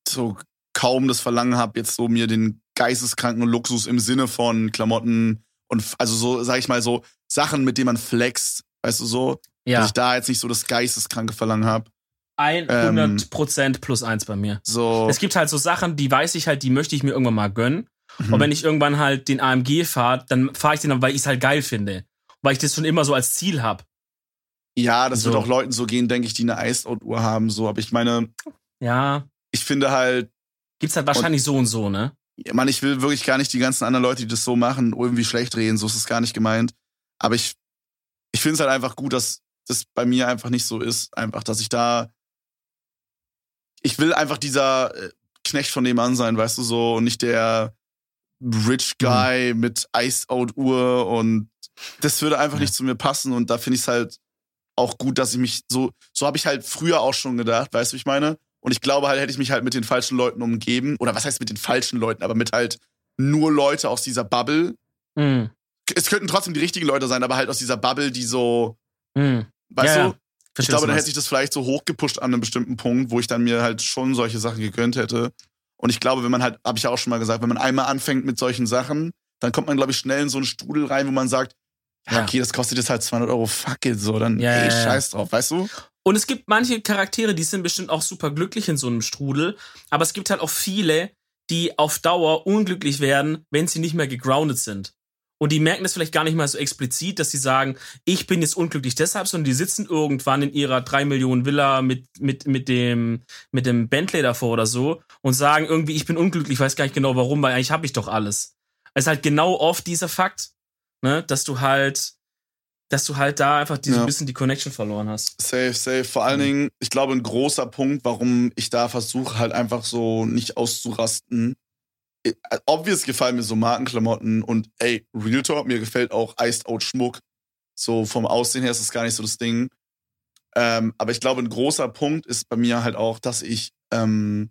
so kaum das Verlangen habe, jetzt so mir den geisteskranken Luxus im Sinne von Klamotten und also so, sag ich mal, so Sachen, mit denen man flext, weißt du so, dass Ja, ich da jetzt nicht so das geisteskranke Verlangen habe. 100% plus eins bei mir. So, Es gibt halt so Sachen, die weiß ich halt, die möchte ich mir irgendwann mal gönnen. Mhm. Und wenn ich irgendwann halt den AMG fahre, dann fahre ich den, dann, weil ich es halt geil finde. Weil ich das schon immer so als Ziel habe. ja, das so. wird auch Leuten so gehen, denke ich, die eine Iced Out Uhr haben, so, aber ich meine, Ja, ich finde halt, gibt's halt wahrscheinlich so und so, ne? Ja, Mann, ich will wirklich gar nicht die ganzen anderen Leute, die das so machen, irgendwie schlecht reden. So ist es gar nicht gemeint. Aber ich, ich finde es halt einfach gut, dass das bei mir einfach nicht so ist. Einfach, dass ich da. Ich will einfach dieser äh, Knecht von nebenan sein, weißt du so, und nicht der Rich Guy mit Iced Out Uhr und das würde einfach Ja. nicht zu mir passen und da finde ich es halt auch gut, dass ich mich so, so habe ich halt früher auch schon gedacht, weißt du, wie ich meine? Und ich glaube halt, hätte ich mich halt mit den falschen Leuten umgeben, oder was heißt mit den falschen Leuten, aber mit halt nur Leute aus dieser Bubble. Mhm. Es könnten trotzdem die richtigen Leute sein, aber halt aus dieser Bubble, die so, Mhm. weißt Ja, du? ja. Ich glaube, dann hätte sich das vielleicht so hochgepusht an einem bestimmten Punkt, wo ich dann mir halt schon solche Sachen gegönnt hätte. Und ich glaube, wenn man halt, habe ich ja auch schon mal gesagt, wenn man einmal anfängt mit solchen Sachen, dann kommt man, glaube ich, schnell in so einen Strudel rein, wo man sagt, ja, okay, das kostet jetzt halt 200 Euro, fuck it, so, dann, Ja, ey, ja. scheiß drauf, weißt du? Und es gibt manche Charaktere, die sind bestimmt auch super glücklich in so einem Strudel. Aber es gibt halt auch viele, die auf Dauer unglücklich werden, wenn sie nicht mehr gegroundet sind. Und die merken das vielleicht gar nicht mal so explizit, dass sie sagen, ich bin jetzt unglücklich deshalb, sondern die sitzen irgendwann in ihrer 3 Millionen Villa mit, mit, mit, dem, mit dem Bentley davor oder so und sagen irgendwie, ich bin unglücklich, ich weiß gar nicht genau warum, weil eigentlich habe ich doch alles. Es ist halt genau oft dieser Fakt, ne, dass du halt, dass du halt da einfach diese Ja. bisschen die Connection verloren hast. Safe, safe. Vor allen Dingen, ich glaube, ein großer Punkt, warum ich da versuche, halt einfach so nicht auszurasten. Äh, Obvious gefallen mir so Markenklamotten und ey, Real Talk, mir gefällt auch Iced Out Schmuck. So vom Aussehen her ist das gar nicht so das Ding. Ähm, aber ich glaube, ein großer Punkt ist bei mir halt auch, dass ich ähm,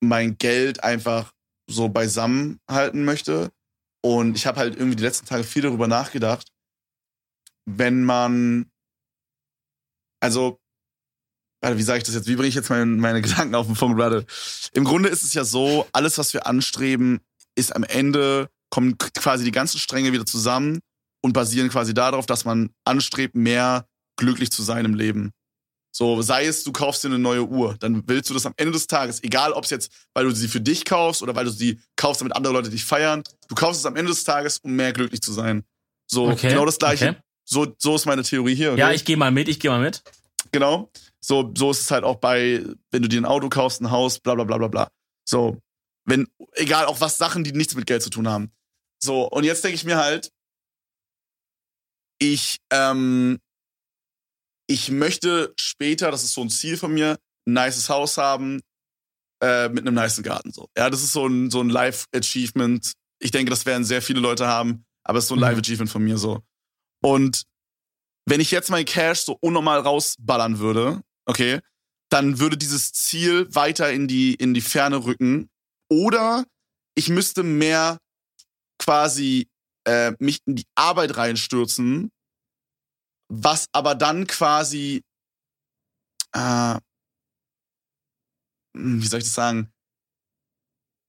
mein Geld einfach so beisammen halten möchte. Und ich habe halt irgendwie die letzten Tage viel darüber nachgedacht, wenn man, also, wie sage ich das jetzt? Wie bringe ich jetzt meine, meine Gedanken auf den Punkt? Warte. Im Grunde ist es ja so, alles, was wir anstreben, ist am Ende, kommen quasi die ganzen Stränge wieder zusammen und basieren quasi darauf, dass man anstrebt, mehr glücklich zu sein im Leben. So, sei es, du kaufst dir eine neue Uhr, dann willst du das am Ende des Tages, egal ob es jetzt, weil du sie für dich kaufst oder weil du sie kaufst, damit andere Leute dich feiern, du kaufst es am Ende des Tages, um mehr glücklich zu sein. So, Okay, genau das gleiche. okay. So, so ist meine Theorie hier. Okay? Ja, ich gehe mal mit, ich gehe mal mit. Genau. So, so ist es halt auch bei, wenn du dir ein Auto kaufst, ein Haus, bla bla bla bla bla. So, wenn, egal, auch was Sachen, die nichts mit Geld zu tun haben. So, und jetzt denke ich mir halt, ich, ähm, ich möchte später, das ist so ein Ziel von mir, ein nices Haus haben, äh, mit einem nicen Garten. So. Ja, das ist so ein, so ein Life-Achievement. Ich denke, das werden sehr viele Leute haben, aber es ist so ein Mhm. Life-Achievement von mir so. Und wenn ich jetzt mein Cash so unnormal rausballern würde, okay, dann würde dieses Ziel weiter in die, in die Ferne rücken. Oder ich müsste mehr quasi äh, mich in die Arbeit reinstürzen, was aber dann quasi, äh, hm, wie soll ich das sagen,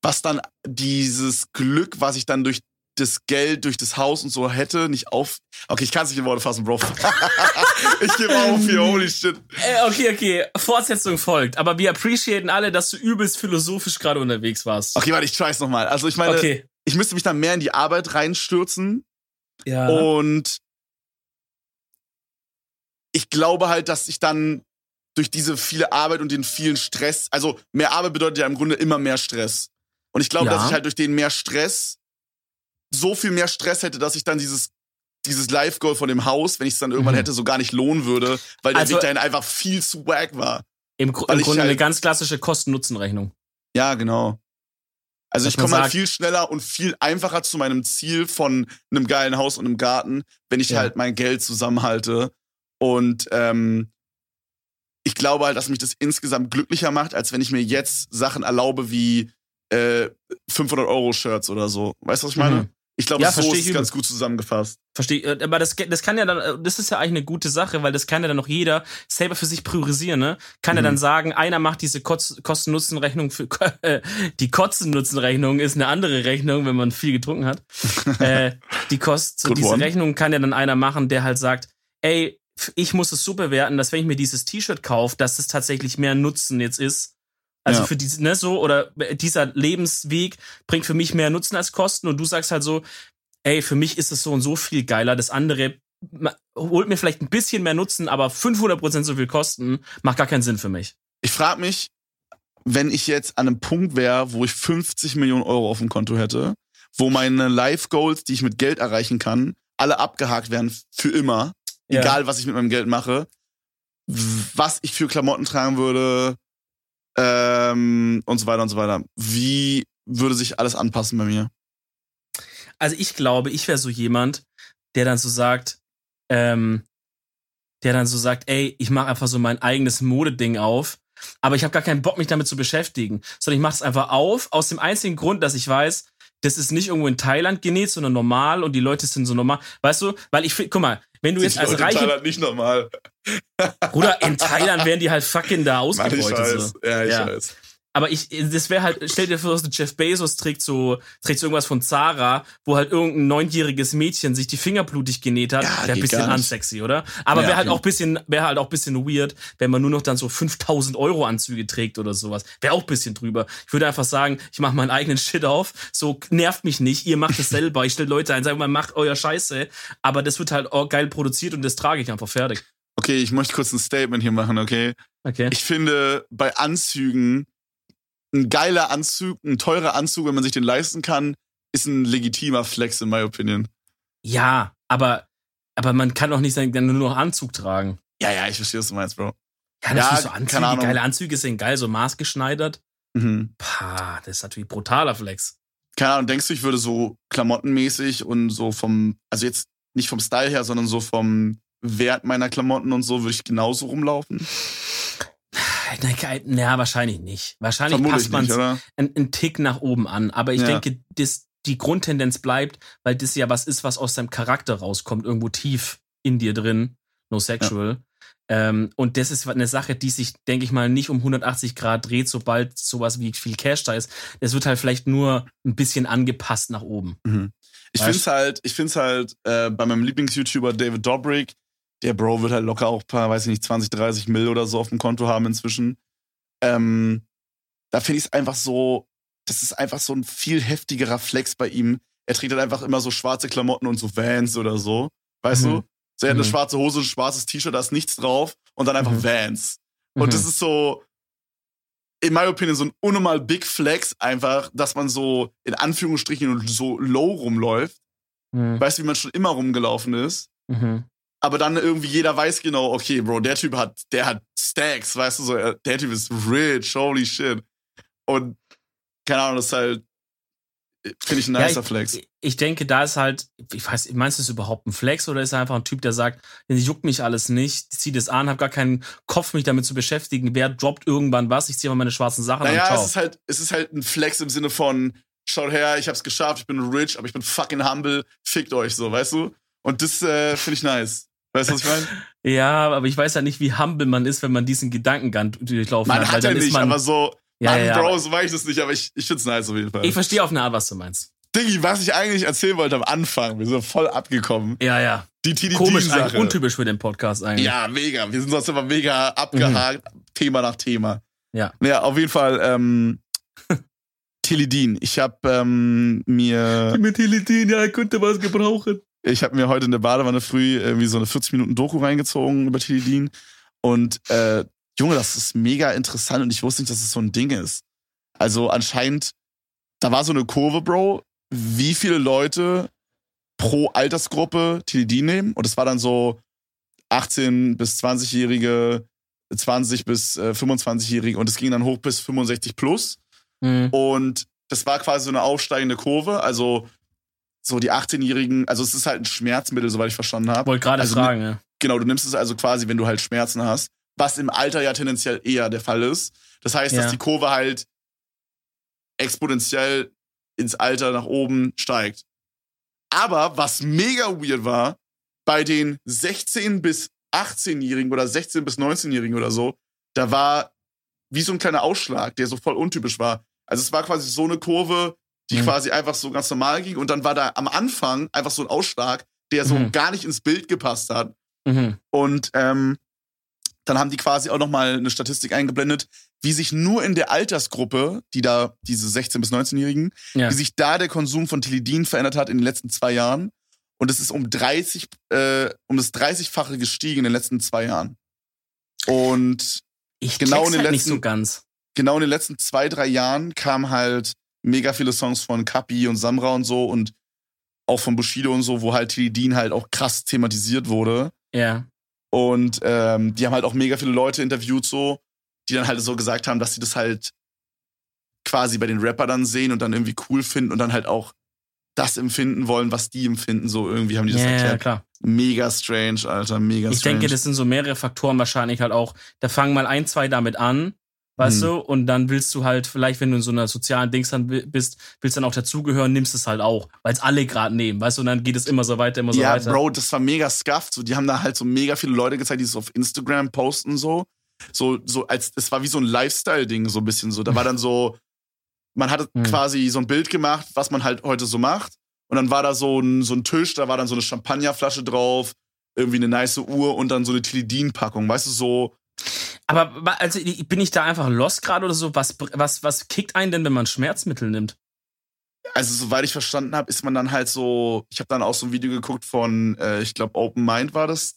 was dann dieses Glück, was ich dann durch das Geld, durch das Haus und so hätte, nicht auf. Okay, ich kann es nicht in Worte fassen, Bro. ich gebe auf hier, holy shit. Äh, okay, okay, Fortsetzung folgt. Aber wir appreciaten alle, dass du übelst philosophisch gerade unterwegs warst. Okay, warte, ich try's nochmal. Also ich meine, Okay. ich müsste mich dann mehr in die Arbeit reinstürzen Ja. und ich glaube halt, dass ich dann durch diese viele Arbeit und den vielen Stress, also mehr Arbeit bedeutet ja im Grunde immer mehr Stress. Und ich glaube, Ja. dass ich halt durch den mehr Stress so viel mehr Stress hätte, dass ich dann dieses dieses Live-Goal von dem Haus, wenn ich es dann irgendwann Mhm. hätte, so gar nicht lohnen würde, weil der Also- Weg dahin einfach viel zu wack war. Im, im Grunde eine halt- ganz klassische Kosten-Nutzen-Rechnung. Ja, genau. Also Dass ich komme halt viel schneller und viel einfacher zu meinem Ziel von einem geilen Haus und einem Garten, wenn ich Ja. halt mein Geld zusammenhalte. Und ähm, ich glaube halt, dass mich das insgesamt glücklicher macht, als wenn ich mir jetzt Sachen erlaube wie äh, 500 Euro Shirts oder so. Weißt du, was ich meine? Mhm. Ich glaube, Ja, so ist ganz gut zusammengefasst. Verstehe, äh, aber das, das kann ja dann, äh, das ist ja eigentlich eine gute Sache, weil das kann ja dann noch jeder selber für sich priorisieren, ne? Kann ja Mhm. dann sagen, einer macht diese Kosten-Nutzen-Rechnung für, äh, die Kosten-Nutzen-Rechnung ist eine andere Rechnung, wenn man viel getrunken hat. äh, die Kost, so Good diese one. Rechnung kann ja dann einer machen, der halt sagt, ey, ich muss es so bewerten, dass wenn ich mir dieses T-Shirt kaufe, dass es tatsächlich mehr Nutzen jetzt ist. Also Ja. für diese, ne, so, oder dieser Lebensweg bringt für mich mehr Nutzen als Kosten und du sagst halt so, ey, für mich ist es so und so viel geiler. Das andere holt mir vielleicht ein bisschen mehr Nutzen, aber 500% so viel Kosten macht gar keinen Sinn für mich. Ich frage mich, wenn ich jetzt an einem Punkt wäre, wo ich 50 Millionen Euro auf dem Konto hätte, wo meine Life-Goals, die ich mit Geld erreichen kann, alle abgehakt werden für immer, Ja. egal was ich mit meinem Geld mache, was ich für Klamotten tragen würde ähm, und so weiter und so weiter. Wie würde sich alles anpassen bei mir? Also ich glaube, ich wäre so jemand, der dann so sagt, ähm, der dann so sagt, ey, ich mache einfach so mein eigenes Modeding auf, aber ich habe gar keinen Bock, mich damit zu beschäftigen, sondern ich mache es einfach auf, aus dem einzigen Grund, dass ich weiß, das ist nicht irgendwo in Thailand genäht, sondern normal und die Leute sind so normal. Weißt du, weil ich finde, guck mal, wenn du jetzt als reiche nicht normal. Bruder, in Thailand werden die halt fucking da Mann, ich ausgebeutet. weiß. So. Ja, ich Ja. weiß. Aber ich, das wäre halt, stell dir vor, so Jeff Bezos trägt so, trägt so irgendwas von Zara, wo halt irgendein neunjähriges Mädchen sich die Finger blutig genäht hat. Ja, wäre ein bisschen unsexy, oder? Aber Ja, wäre halt okay. auch bisschen, wäre halt auch bisschen weird, wenn man nur noch dann so 5000 Euro Anzüge trägt oder sowas. Wäre auch bisschen drüber. Ich würde einfach sagen, ich mache meinen eigenen Shit auf. So nervt mich nicht. Ihr macht es selber. Ich stelle Leute ein, sage mal, macht euer Scheiße. Aber das wird halt auch geil produziert und das trage ich einfach fertig. Okay, ich möchte kurz ein Statement hier machen, okay? Okay. Ich finde, bei Anzügen, ein geiler Anzug, ein teurer Anzug, wenn man sich den leisten kann, ist ein legitimer Flex, in my opinion. Ja, aber, aber man kann doch nicht sagen, dann nur noch Anzug tragen. Ja, ja, ich verstehe, was du meinst, Bro. Ja, natürlich Ja, so keine Anzüge, geile Anzüge sind geil, so maßgeschneidert. Mhm. Pah, das ist natürlich brutaler Flex. Keine Ahnung, denkst du, ich würde so klamottenmäßig und so vom, also jetzt nicht vom Style her, sondern so vom Wert meiner Klamotten und so, würde ich genauso rumlaufen? Na, wahrscheinlich nicht. Wahrscheinlich Vermute passt man oder? einen, Tick nach oben an. Aber ich Ja. denke, das, die Grundtendenz bleibt, weil das ja was ist, was aus deinem Charakter rauskommt, irgendwo tief in dir drin. No sexual. Ähm, und das ist eine Sache, die sich, denke ich mal, nicht um 180 Grad dreht, sobald sowas wie viel Cash da ist. Es wird halt vielleicht nur ein bisschen angepasst nach oben. Mhm. Ich finde es halt, ich find's halt äh, bei meinem Lieblings-YouTuber David Dobrik, der Bro wird halt locker auch ein paar, weiß ich nicht, 20, 30 Mill oder so auf dem Konto haben inzwischen. Ähm, da finde ich es einfach so, das ist einfach so ein viel heftigerer Flex bei ihm. Er trägt halt einfach immer so schwarze Klamotten und so Vans oder so. Weißt Mhm. du? So, er hat eine Mhm. schwarze Hose, ein schwarzes T-Shirt, da ist nichts drauf und dann einfach Mhm. Vans. Und Mhm. das ist so, in my opinion, so ein unnormal Big Flex einfach, dass man so in Anführungsstrichen so low rumläuft. Mhm. Weißt du, wie man schon immer rumgelaufen ist. Mhm. Aber dann irgendwie jeder weiß genau, okay, Bro, der Typ hat, der hat Stacks, weißt du, so, er- der Typ ist rich, holy shit. Und keine Ahnung, das ist halt, finde ich ein Ja, nicer Flex. Ich, ich denke, da ist halt, ich weiß, meinst du es überhaupt ein Flex oder ist er einfach ein Typ, der sagt, das juckt mich alles nicht, zieh das an, hab gar keinen Kopf, mich damit zu beschäftigen, wer droppt irgendwann was, ich ziehe mal meine schwarzen Sachen an, Naja, es ist halt, es ist halt ein Flex im Sinne von, schaut her, ich hab's geschafft, ich bin rich, aber ich bin fucking humble, fickt euch so, weißt du? Und das äh, finde ich nice. Weißt du, was ich meine? Ja, aber ich weiß ja nicht, wie humble man ist, wenn man diesen Gedankengang durchlaufen Man hat. hat ja nicht, man, aber so, Ja, Mann, ja, Bro, so weiß ich das nicht, aber ich, ich find's nice auf jeden Fall. Ich verstehe auf eine Art, was du meinst. Diggi, was ich eigentlich erzählen wollte am Anfang, wir sind voll abgekommen. Ja, ja. Die TDD Komisch, Sache. untypisch für den Podcast eigentlich. Ja, mega. Wir sind sonst immer mega abgehakt, Thema nach Thema. Mhm. Ja. Ja, auf jeden Fall, ähm, Teledin. Ich habe ähm, mir, Mit Teledin, ja, er könnte was gebrauchen. Ich habe mir heute in der Badewanne früh irgendwie so eine 40 Minuten Doku reingezogen über Teledin. Und äh, Junge, das ist mega interessant und ich wusste nicht, dass es so ein Ding ist. Also anscheinend, da war so eine Kurve, Bro, wie viele Leute pro Altersgruppe Teledin nehmen. Und das war dann so 18 bis 20-Jährige, 20 bis äh, 25-Jährige und es ging dann hoch bis 65 plus. Mhm. Und das war quasi so eine aufsteigende Kurve. Also so die 18-Jährigen, also es ist halt ein Schmerzmittel, soweit ich verstanden habe. Wollte gerade Also fragen, ja. Genau, du nimmst es also quasi, wenn du halt Schmerzen hast, was im Alter ja tendenziell eher der Fall ist. Das heißt, Ja. dass die Kurve halt exponentiell ins Alter nach oben steigt. Aber was mega weird war, bei den 16 bis 18-Jährigen oder 16 bis 19-Jährigen oder so, da war wie so ein kleiner Ausschlag, der so voll untypisch war. Also es war quasi so eine Kurve, die Mhm. quasi einfach so ganz normal ging und dann war da am Anfang einfach so ein Ausschlag, der so Mhm. gar nicht ins Bild gepasst hat. Mhm. Und ähm, dann haben die quasi auch nochmal eine Statistik eingeblendet, wie sich nur in der Altersgruppe, die da, diese 16- bis 19-Jährigen, Ja. wie sich da der Konsum von Teledin verändert hat in den letzten zwei Jahren. Und es ist um 30, äh, um das 30-fache gestiegen in den letzten zwei Jahren. Und Ich genau in den halt nicht letzten- so genau in den letzten zwei, drei Jahren kamen halt mega viele Songs von Kapi und Samra und so und auch von Bushido und so, wo halt Teledin halt auch krass thematisiert wurde. Ja. Und ähm, die haben halt auch mega viele Leute interviewt, so, die dann halt so gesagt haben, dass sie das halt quasi bei den Rapper dann sehen und dann irgendwie cool finden und dann halt auch das empfinden wollen, was die empfinden. So irgendwie haben die das Ja, ja, erklärt. klar. Mega strange, Alter, mega Ich strange. denke, das sind so mehrere Faktoren wahrscheinlich halt auch. Da fangen mal ein, zwei damit an, weißt Hm. du, und dann willst du halt vielleicht, wenn du in so einer sozialen Dings dann bi- bist, willst dann auch dazugehören, nimmst es halt auch, weil es alle gerade nehmen, weißt du, und dann geht es immer so weiter, immer so ja, weiter. Bro, das war mega scuffed. So, die haben da halt so mega viele Leute gezeigt, die es auf Instagram posten, so. So, so als, es war wie so ein Lifestyle-Ding, so ein bisschen so. Da war dann so, man hatte Hm. quasi so ein Bild gemacht, was man halt heute so macht. Und dann war da so ein, so ein Tisch, da war dann so eine Champagnerflasche drauf, irgendwie eine nice Uhr und dann so eine Tilidin-Packung. Weißt du, so, Aber also bin ich da einfach lost gerade oder so? Was, was, was kickt einen denn, wenn man Schmerzmittel nimmt? also soweit ich verstanden habe, ist man dann halt so, ich habe dann auch so ein Video geguckt von, äh, ich glaube, Open Mind war das,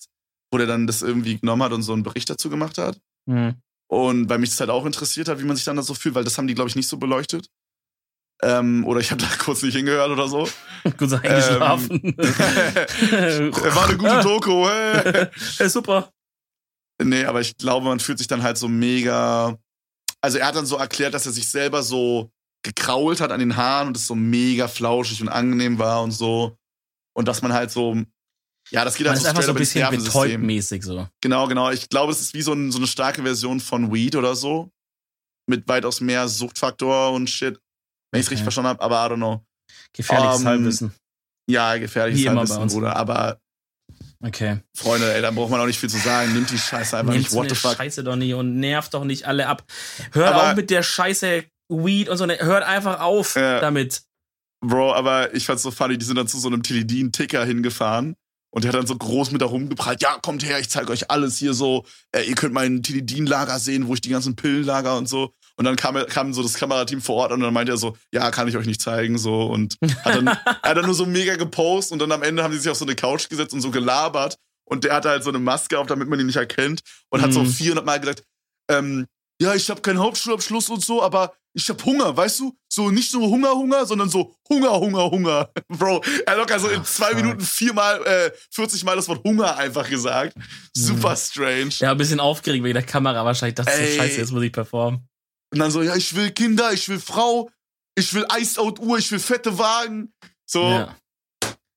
wo der dann das irgendwie genommen hat und so einen Bericht dazu gemacht hat. Hm. Und weil mich das halt auch interessiert hat, wie man sich dann da so fühlt, weil das haben die, glaube ich, nicht so beleuchtet. Ähm, oder ich habe da kurz nicht hingehört oder so. Gut so eingeschlafen. War eine gute Doku. Hey. hey, super. Nee, aber ich glaube, man fühlt sich dann halt so mega. Also er hat dann so erklärt, dass er sich selber so gekrault hat an den Haaren und es so mega flauschig und angenehm war und so. Und dass man halt so. Ja, das geht Man halt ist so einfach so ein bisschen betäubt-mäßig so. Genau, genau. Ich glaube, es ist wie so, ein, so eine starke Version von Weed oder so. Mit weitaus mehr Suchtfaktor und shit. Wenn ich es Okay. richtig verstanden habe, aber I don't know. Gefährliches Ähm, Halbwissen. Ja, gefährliches Halbwissen. Bruder. Aber Okay. Freunde, ey, da braucht man auch nicht viel zu sagen. Nimmt die Scheiße einfach Nehmt nicht. What the fuck? Scheiße doch nicht und nervt doch nicht alle ab. Hört Aber- auch mit der Scheiße Weed und so. ne- Hört einfach auf Ja. damit. Bro, aber ich fand's so funny, die sind dann zu so einem Teledin-Ticker hingefahren und der hat dann so groß mit da rumgeprallt, ja, kommt her, ich zeige euch alles hier so, äh, ihr könnt mein Teledin-Lager sehen, wo ich die ganzen Pillen lager und so. Und dann kam, kam so das Kamerateam vor Ort und dann meinte er so, ja, kann ich euch nicht zeigen, so. Und hat dann, er hat dann nur so mega gepostet und dann am Ende haben sie sich auf so eine Couch gesetzt und so gelabert und der hatte halt so eine Maske auf, damit man ihn nicht erkennt und hat so Mhm. 400 Mal gesagt, ähm, ja, ich habe keinen Hauptschulabschluss und so, aber ich hab Hunger, weißt du? So nicht nur Hunger, Hunger, sondern so Hunger, Hunger, Hunger. Bro, er hat locker so in zwei. Minuten viermal, äh, 40 Mal das Wort Hunger einfach gesagt. Super strange. Ja, ein bisschen aufgeregt wegen der Kamera wahrscheinlich. Das ist so scheiße, jetzt muss ich performen. Und dann so, ja, ich will Kinder, ich will Frau, ich will Iced-Out-Uhr, ich will fette Wagen. So, Ja.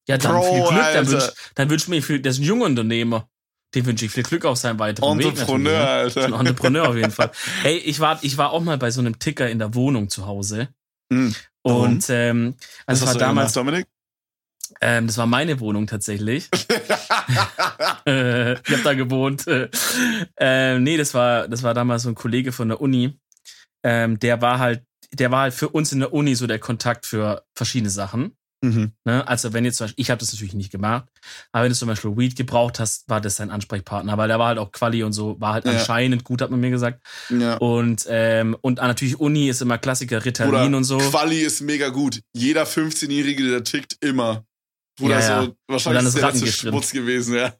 Ja, dann Bro, viel Glück. Dann Alter. dann wünsch mir viel, das ist ein junger Unternehmer. Dem wünsche ich viel Glück auf seinem weiteren Weg. Entrepreneur, natürlich, ne? Alter. Ein Entrepreneur auf jeden Fall. Ey, ich war, ich war auch mal bei so einem Ticker in der Wohnung zu Hause. Mhm. Und ähm, also war damals, Dominik? Ähm, das war meine Wohnung tatsächlich. äh, ich habe da gewohnt. Äh, nee, das war, das war damals so ein Kollege von der Uni. Ähm, der war halt, der war halt für uns in der Uni so der Kontakt für verschiedene Sachen. Mhm. Ne? Also wenn jetzt zum Beispiel, ich habe das natürlich nicht gemacht, aber wenn du zum Beispiel Weed gebraucht hast, war das dein Ansprechpartner, weil der war halt auch Quali und so, war halt Ja. anscheinend gut, hat man mir gesagt. Ja. Und ähm, und natürlich Uni ist immer Klassiker, Ritalin Oder und so. Quali ist mega gut. Jeder 15-Jährige, der tickt immer. Bruder, Ja, so, wahrscheinlich dann ist der letzte. Schmutz gewesen, ja.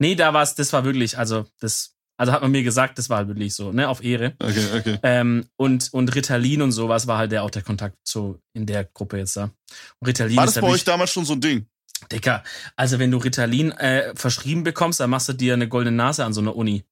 Nee, da war es, das war wirklich, also das, also hat man mir gesagt, das war halt wirklich so, ne, auf Ehre. Okay, okay. Ähm, und, und Ritalin und sowas war halt der auch der Kontakt so in der Gruppe jetzt da. Und Ritalin War das bei euch damals schon so ein Ding? Dicker, also wenn du Ritalin äh, verschrieben bekommst, dann machst du dir eine goldene Nase an so einer Uni.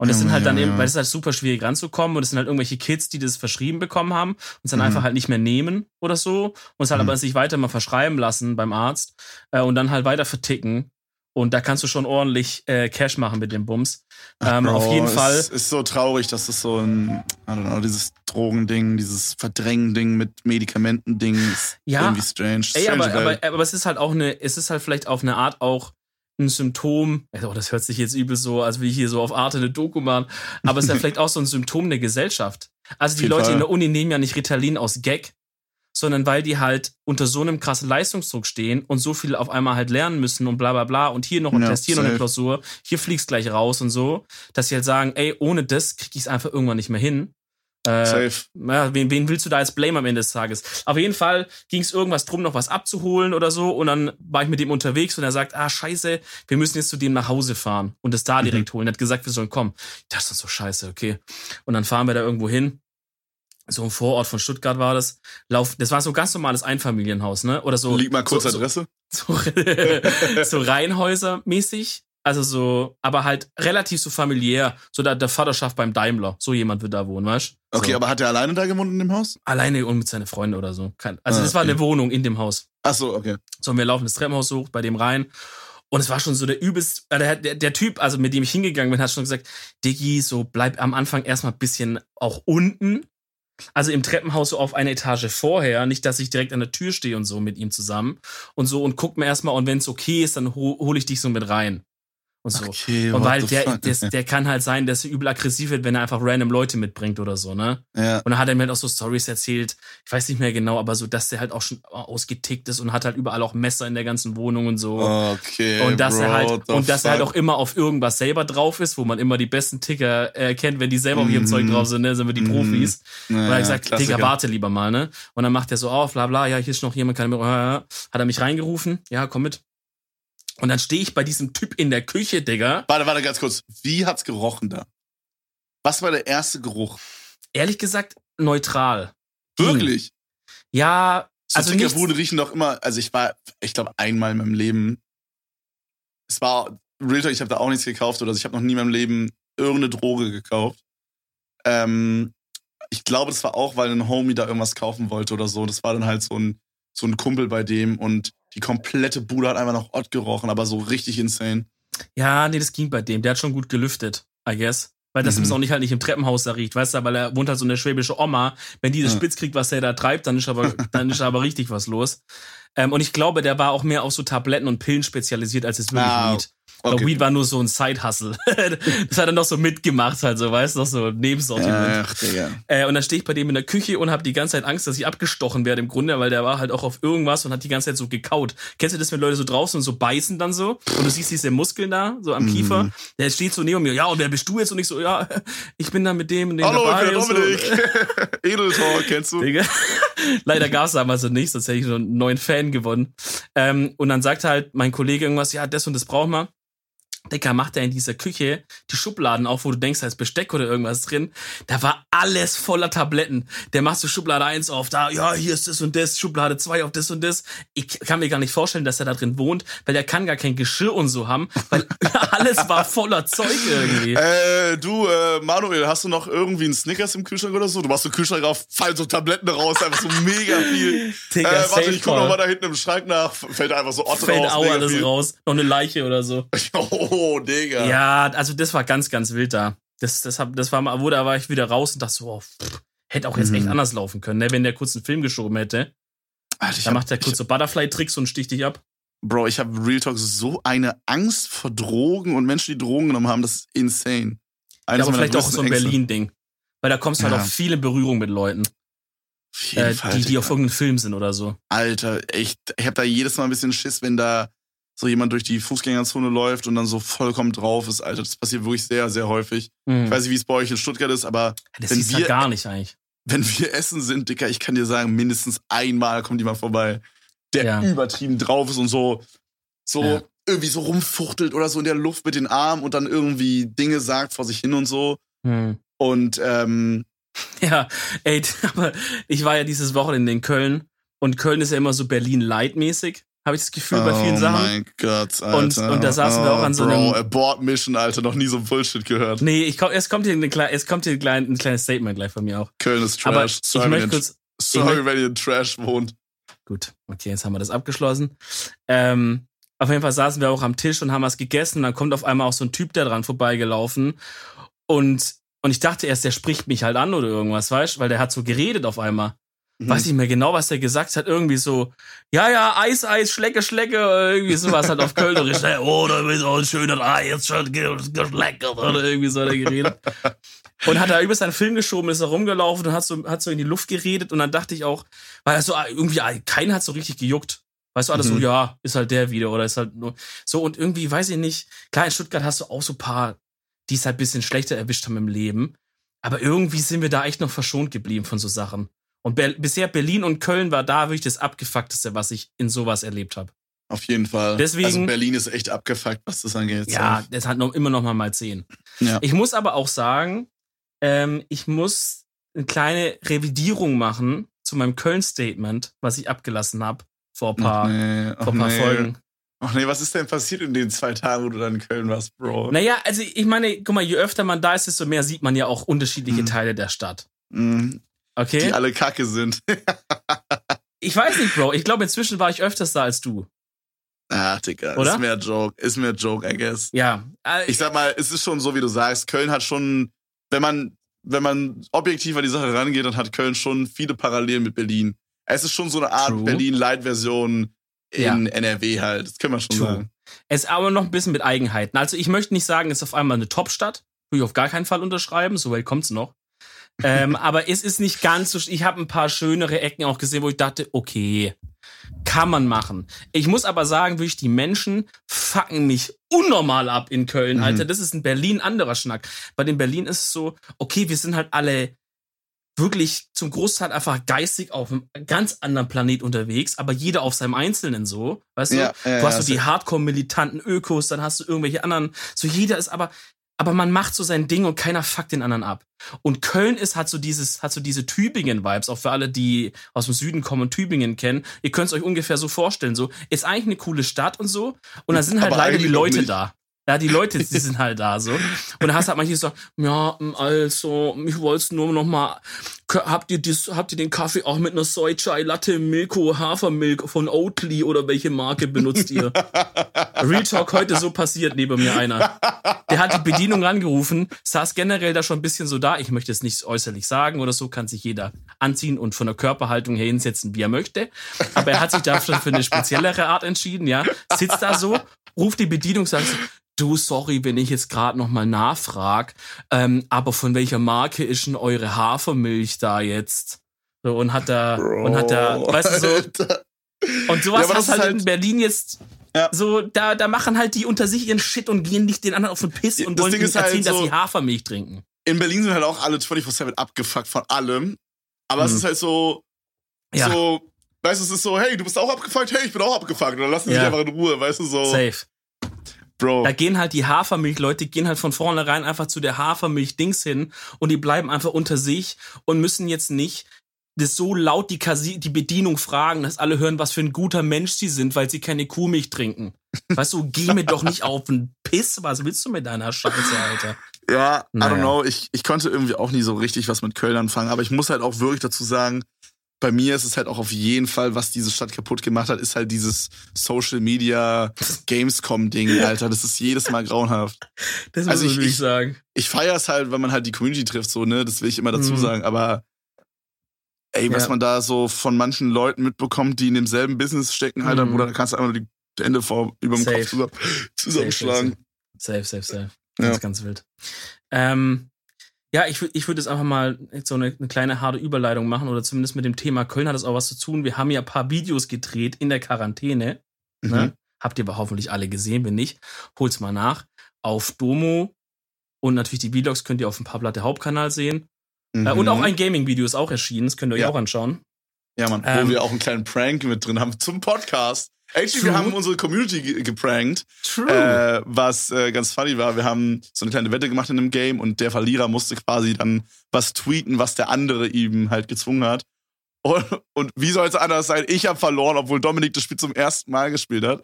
Und das Ja, sind halt dann ja, eben, ja. weil es halt super schwierig ranzukommen und es sind halt irgendwelche Kids, die das verschrieben bekommen haben und es dann Mhm. einfach halt nicht mehr nehmen oder so und es halt Mhm. aber sich weiter mal verschreiben lassen beim Arzt äh, und dann halt weiter verticken. Und da kannst du schon ordentlich äh, Cash machen mit dem Bums. Ähm, Bro, auf jeden es Fall. ist so traurig, dass das so ein, I don't know, dieses Drogending, dieses Verdrängen-Ding mit Medikamenten-Ding ist Ja. irgendwie strange. Ey, strange aber, aber, aber es ist halt auch eine, es ist halt vielleicht auf eine Art auch ein Symptom, oh, das hört sich jetzt übel so, als will ich hier so auf Arte eine Doku machen, aber es ist ja vielleicht auch so ein Symptom der Gesellschaft. Also die Leute Fall. in der Uni nehmen ja nicht Ritalin aus Gag, sondern weil die halt unter so einem krassen Leistungsdruck stehen und so viel auf einmal halt lernen müssen und bla bla bla und hier noch ein Ja, Test, hier noch eine. Klausur, hier fliegst gleich raus und so, dass sie halt sagen, ey, ohne das krieg ich es einfach irgendwann nicht mehr hin. Äh, Safe. ja, wen, wen willst du da als Blame am Ende des Tages? Auf jeden Fall ging es irgendwas drum, noch was abzuholen oder so. Und dann war ich mit dem unterwegs und er sagt, ah, scheiße, wir müssen jetzt zu dem nach Hause fahren und das da Mhm. direkt holen. Er hat gesagt, wir sollen kommen. Das ist so scheiße, okay. Und dann fahren wir da irgendwo hin. So ein Vorort von Stuttgart war das. Lauf, das war so ein ganz normales Einfamilienhaus, ne? Oder so. Lieg mal kurz so, so, Adresse. so, so Reihenhäuser-mäßig. Also so, aber halt relativ so familiär. So der, der Vaterschaft beim Daimler. So jemand wird da wohnen, weißt du? Okay, so. aber hat er alleine da gewohnt in dem Haus? Alleine und mit seinen Freunden oder so. Kein, also Ah, das war okay. eine Wohnung in dem Haus. Ach so, okay. So, und wir laufen das Treppenhaus hoch, bei dem rein. Und es war schon so der übelst, äh, der, der, der Typ, also mit dem ich hingegangen bin, hat schon gesagt, Diggi, so bleib am Anfang erstmal ein bisschen auch unten. Also im Treppenhaus so auf eine Etage vorher, nicht, dass ich direkt an der Tür stehe und so mit ihm zusammen und so und guck mir erstmal und wenn es okay ist, dann ho hole ich dich so mit rein. Und so. Okay, und weil der, fuck? der, der kann halt sein, dass er übel aggressiv wird, wenn er einfach random Leute mitbringt oder so, ne? ja. Und dann hat er mir halt auch so Stories erzählt, ich weiß nicht mehr genau, aber so, dass der halt auch schon ausgetickt ist und hat halt überall auch Messer in der ganzen Wohnung und so. Okay, und dass Bro, er halt what the und dass er halt fuck? auch immer auf irgendwas selber drauf ist, wo man immer die besten Ticker äh, kennt, wenn die selber auf ihrem Mhm. Zeug drauf sind, ne, sind wir die Mhm. Profis. Ja, Und er hat gesagt, Klassiker. Digga, warte lieber mal, ne? Und dann macht er so auf, bla bla, ja, hier ist noch jemand, kann mir, hat er mich reingerufen, ja, komm mit. Und dann stehe ich bei diesem Typ in der Küche, Digga. Warte, warte, ganz kurz. Wie hat's gerochen da? Was war der erste Geruch? Ehrlich gesagt, neutral. Wirklich? Ja, So also Tickerbude riechen doch immer, also ich war, ich glaube, einmal in meinem Leben. Es war, Real Talk, ich habe da auch nichts gekauft oder ich habe noch nie in meinem Leben irgendeine Droge gekauft. Ähm, ich glaube, das war auch, weil ein Homie da irgendwas kaufen wollte oder so. Das war dann halt so ein, so ein Kumpel bei dem und die komplette Bude hat einfach nach Ott gerochen, aber so richtig insane. Ja, nee, das ging bei dem. Der hat schon gut gelüftet, I guess. Weil das Mhm. muss auch nicht halt nicht im Treppenhaus da riecht, weißt du, weil er wohnt halt so eine schwäbische Oma. Wenn die das Ja. spitz kriegt, was der da treibt, dann ist aber, dann ist aber richtig was los. Ähm, und ich glaube, der war auch mehr auf so Tabletten und Pillen spezialisiert, als jetzt wirklich Ah, Weed. Glaube, Weed war nur so ein Side-Hustle. das hat er noch so mitgemacht, halt so, weißt du, noch so Nebensortiment. Ach, Digga. Äh, und dann stehe ich bei dem in der Küche und habe die ganze Zeit Angst, dass ich abgestochen werde im Grunde, weil der war halt auch auf irgendwas und hat die ganze Zeit so gekaut. Kennst du das, wenn Leute so draußen und so beißen dann so? Und du siehst diese Muskeln da, so am Mhm. Kiefer. Der steht so neben mir, ja, und wer bist du jetzt? Und ich so, ja, ich bin da mit dem und dem Hallo, ich bin und so. Dominik. Edeltalk, kennst du? Digga. Leider gab's damals so nicht, sonst hätte ich schon einen neuen Fan gewonnen. Ähm, und dann sagt halt mein Kollege irgendwas, ja, das und das brauchen wir. Dicker, macht er in dieser Küche die Schubladen auf, wo du denkst, da ist Besteck oder irgendwas drin. Da war alles voller Tabletten. Der macht so Schublade 1 auf, da, ja, hier ist das und das, Schublade 2 auf das und das. Ich kann mir gar nicht vorstellen, dass er da drin wohnt, weil der kann gar kein Geschirr und so haben, weil alles war voller Zeug irgendwie. Äh, du, äh, Manuel, hast du noch irgendwie einen Snickers im Kühlschrank oder so? Du machst so Kühlschrank auf, fallen so Tabletten raus, einfach so mega viel. Digga, äh, warte, ich guck call. noch mal da hinten im Schrank nach, fällt einfach so Ott Fällt raus. auch mega alles viel. raus. Noch eine Leiche oder so. Oh, Digga. Ja, also das war ganz, ganz wild da. Das, das, hab, das war mal, wo da war ich wieder raus und dachte so, oh, pff, hätte auch jetzt echt Mhm. anders laufen können, ne, wenn der kurz einen Film geschoben hätte. Alter, Da hab, macht er kurz so Butterfly-Tricks und sticht dich ab. Bro, ich habe Real Talk so eine Angst vor Drogen und Menschen, die Drogen genommen haben, das ist insane. Ja, Eines aber meiner vielleicht auch so ein. Berlin-Ding. Weil da kommst du halt Ja. auch viel in Berührung mit Leuten, Auf jeden äh, Fall, die, die auf irgendeinem Film sind oder so. Alter, echt, ich habe da jedes Mal ein bisschen Schiss, wenn da so jemand durch die Fußgängerzone läuft und dann so vollkommen drauf ist, Alter. Das passiert wirklich sehr, sehr häufig. Mhm. Ich weiß nicht, wie es bei euch in Stuttgart ist, aber das wenn ist wir- halt gar nicht eigentlich. wenn wir essen sind, Dicker, ich kann dir sagen, mindestens einmal kommt jemand vorbei, der Ja. übertrieben drauf ist und so, so Ja. irgendwie so rumfuchtelt oder so in der Luft mit den Armen und dann irgendwie Dinge sagt vor sich hin und so. Mhm. Und ähm, Ja, ey, aber ich war ja dieses Wochenende in Köln und Köln ist ja immer so Berlin-Light-mäßig, habe ich das Gefühl bei vielen oh Sachen. mein Gott, Alter. Und- und da saßen wir auch an so Bro, einem- Abort Mission, Alter, noch nie so Bullshit gehört. Nee, ich komm, es kommt hier, eine, es kommt hier ein, klein, ein kleines Statement gleich von mir auch. Köln ist Aber Trash. ich sorry, möchte wenn, kurz, sorry ich wenn ihr in Trash wohnt. Gut, okay, jetzt haben wir das abgeschlossen. Ähm, auf jeden Fall saßen wir auch am Tisch und haben was gegessen. Und dann kommt auf einmal auch so ein Typ da dran vorbeigelaufen. Und, und ich dachte erst, der spricht mich halt an oder irgendwas, weißt du? Weil der hat so geredet auf einmal. Mhm. Weiß nicht mehr genau, was der gesagt hat. Irgendwie so, ja, ja, Eis, Eis, Schlecke, Schlecke. Irgendwie sowas halt auf Kölnerisch. oh, da ist auch ein schöner Eis, schon ge- geschleckert. Oder irgendwie so hat er geredet. Und hat da über seinen Film geschoben, ist da rumgelaufen und hat so, hat so in die Luft geredet. Und dann dachte ich auch, weil er so irgendwie, keiner hat so richtig gejuckt. Weißt du, alles so, Mhm. ja, ist halt der wieder oder ist halt nur so. Und irgendwie, weiß ich nicht, klar, in Stuttgart hast du auch so ein paar, die es halt ein bisschen schlechter erwischt haben im Leben. Aber irgendwie sind wir da echt noch verschont geblieben von so Sachen. Und Ber bisher Berlin und Köln war da wirklich das abgefuckteste, was ich in sowas erlebt habe. Auf jeden Fall. Deswegen- also Berlin ist echt abgefuckt, was das angeht. Ja, das hat noch immer noch mal mal zehn. Ja. Ich muss aber auch sagen, ähm, ich muss eine kleine Revidierung machen zu meinem Köln-Statement, was ich abgelassen habe vor ein paar, nee, vor paar nee. Folgen. Ach nee, was ist denn passiert in den zwei Tagen, wo du dann in Köln warst, Bro? Naja, also ich meine, guck mal, je öfter man da ist, desto mehr sieht man ja auch unterschiedliche Mhm. Teile der Stadt. Mhm, Okay? Die alle kacke sind. Ich weiß nicht, Bro. Ich glaube, inzwischen war ich öfters da als du. Ah, Digga, Oder? ist mehr Joke. Ist mehr Joke, I guess. Ja. Äh, Ich sag mal, es ist schon so, wie du sagst, Köln hat schon, wenn man, wenn man objektiv an die Sache rangeht, dann hat Köln schon viele Parallelen mit Berlin. Es ist schon so eine Art. Berlin-Light-Version in Ja. NRW halt. Das können wir schon True. sagen. Es ist aber noch ein bisschen mit Eigenheiten. Also ich möchte nicht sagen, es ist auf einmal eine Topstadt. Würde ich auf gar keinen Fall unterschreiben. So weit kommt's noch. Ähm, aber es ist nicht ganz so. Ich habe ein paar schönere Ecken auch gesehen, wo ich dachte, okay, kann man machen. Ich muss aber sagen, wirklich die Menschen fucken mich unnormal ab in Köln, Mhm. Alter. Das ist in Berlin anderer Schnack. Bei den Berlin ist es so, okay, wir sind halt alle wirklich zum Großteil einfach geistig auf einem ganz anderen Planet unterwegs, aber jeder auf seinem Einzelnen so, weißt du? Ja, ja, du hast ja, so die Hardcore-militanten Ökos, dann hast du irgendwelche anderen, so jeder ist aber, aber man macht so sein Ding und keiner fuckt den anderen ab. Und Köln ist, hat so dieses, hat so diese Tübingen-Vibes, auch für alle, die aus dem Süden kommen und Tübingen kennen. Ihr könnt es euch ungefähr so vorstellen, so, ist eigentlich eine coole Stadt und so, und da sind halt Aber leider die Leute da. Ja, die Leute, die sind halt da so. Und da hast du halt manche, die sagen, ja, also, ich wollte nur noch mal, habt ihr, das, habt ihr den Kaffee auch mit einer Soy Chai Latte Milko Hafermilk von Oatly oder welche Marke benutzt ihr? Real Talk heute so passiert neben mir einer. Der hat die Bedienung angerufen, saß generell da schon ein bisschen so da. Ich möchte es nicht äußerlich sagen oder so, kann sich jeder anziehen und von der Körperhaltung her hinsetzen, wie er möchte. Aber er hat sich da schon für eine speziellere Art entschieden, ja. Sitzt da so, ruft die Bedienung, sagt du, sorry, wenn ich jetzt gerade noch mal nachfrag, ähm, aber von welcher Marke ist denn eure Hafermilch da jetzt? So, und hat da, und hat da, Bro, weißt du so, und sowas Ja, hast halt, halt- in Berlin jetzt. Ja. So, da, da machen halt die unter sich ihren Shit und gehen nicht den anderen auf den Piss und Das wollen Ding ist halt erzählen, dass so- sie Hafermilch trinken. In Berlin sind halt auch alle 24-7 abgefuckt von allem. Aber es Mhm. ist halt so, Ja. so, weißt du, es ist so, hey, du bist auch abgefuckt, hey, ich bin auch abgefuckt. Oder lassen sie Ja. mich einfach in Ruhe, weißt du, so, Safe. Bro. Da gehen halt die Hafermilch-Leute, gehen halt von vornherein einfach zu der Hafermilch-Dings hin und die bleiben einfach unter sich und müssen jetzt nicht das so laut die, Kasi die Bedienung fragen, dass alle hören, was für ein guter Mensch sie sind, weil sie keine Kuhmilch trinken. Weißt du, geh mir doch nicht auf den Piss. Was willst du mit deiner Scheiße, Alter? Ja, I Naja. don't know. Ich, ich konnte irgendwie auch nie so richtig was mit Köln anfangen. Aber ich muss halt auch wirklich dazu sagen, bei mir ist es halt auch auf jeden Fall, was diese Stadt kaputt gemacht hat, ist halt dieses Social Media Gamescom-Ding, Alter. Das ist jedes Mal grauenhaft. Das Also muss ich- ich, ich- sagen. Ich feiere es halt, wenn man halt die Community trifft, so, ne? Das will ich immer dazu Mhm. sagen. Aber ey, was Ja. man da so von manchen Leuten mitbekommt, die in demselben Business stecken, Alter, Mhm. Bruder, da kannst du einfach die Hände vor, über dem Safe. Kopf zusammen, zusammenschlagen. Safe, safe, safe. Ja. Ganz, ganz wild. Ähm, ja, ich, ich würde jetzt einfach mal jetzt so eine, eine kleine harte Überleitung machen oder zumindest mit dem Thema Köln hat es auch was zu tun. Wir haben ja ein paar Videos gedreht in der Quarantäne. Mhm. Ne? Habt ihr aber hoffentlich alle gesehen, wenn nicht, holt's mal nach. Auf Domo und natürlich die Vlogs könnt ihr auf dem Pablatte Hauptkanal sehen. Mhm. Äh, und auch ein Gaming-Video ist auch erschienen, das könnt ihr euch Ja. auch anschauen. Ja, Mann, Ähm, wo wir auch einen kleinen Prank mit drin haben zum Podcast. Actually, True. wir haben unsere Community ge- geprankt, True. äh, was äh, ganz funny war. Wir haben so eine kleine Wette gemacht in einem Game und der Verlierer musste quasi dann was tweeten, was der andere ihm halt gezwungen hat. Und, und wie soll es anders sein? Ich habe verloren, obwohl Dominik das Spiel zum ersten Mal gespielt hat.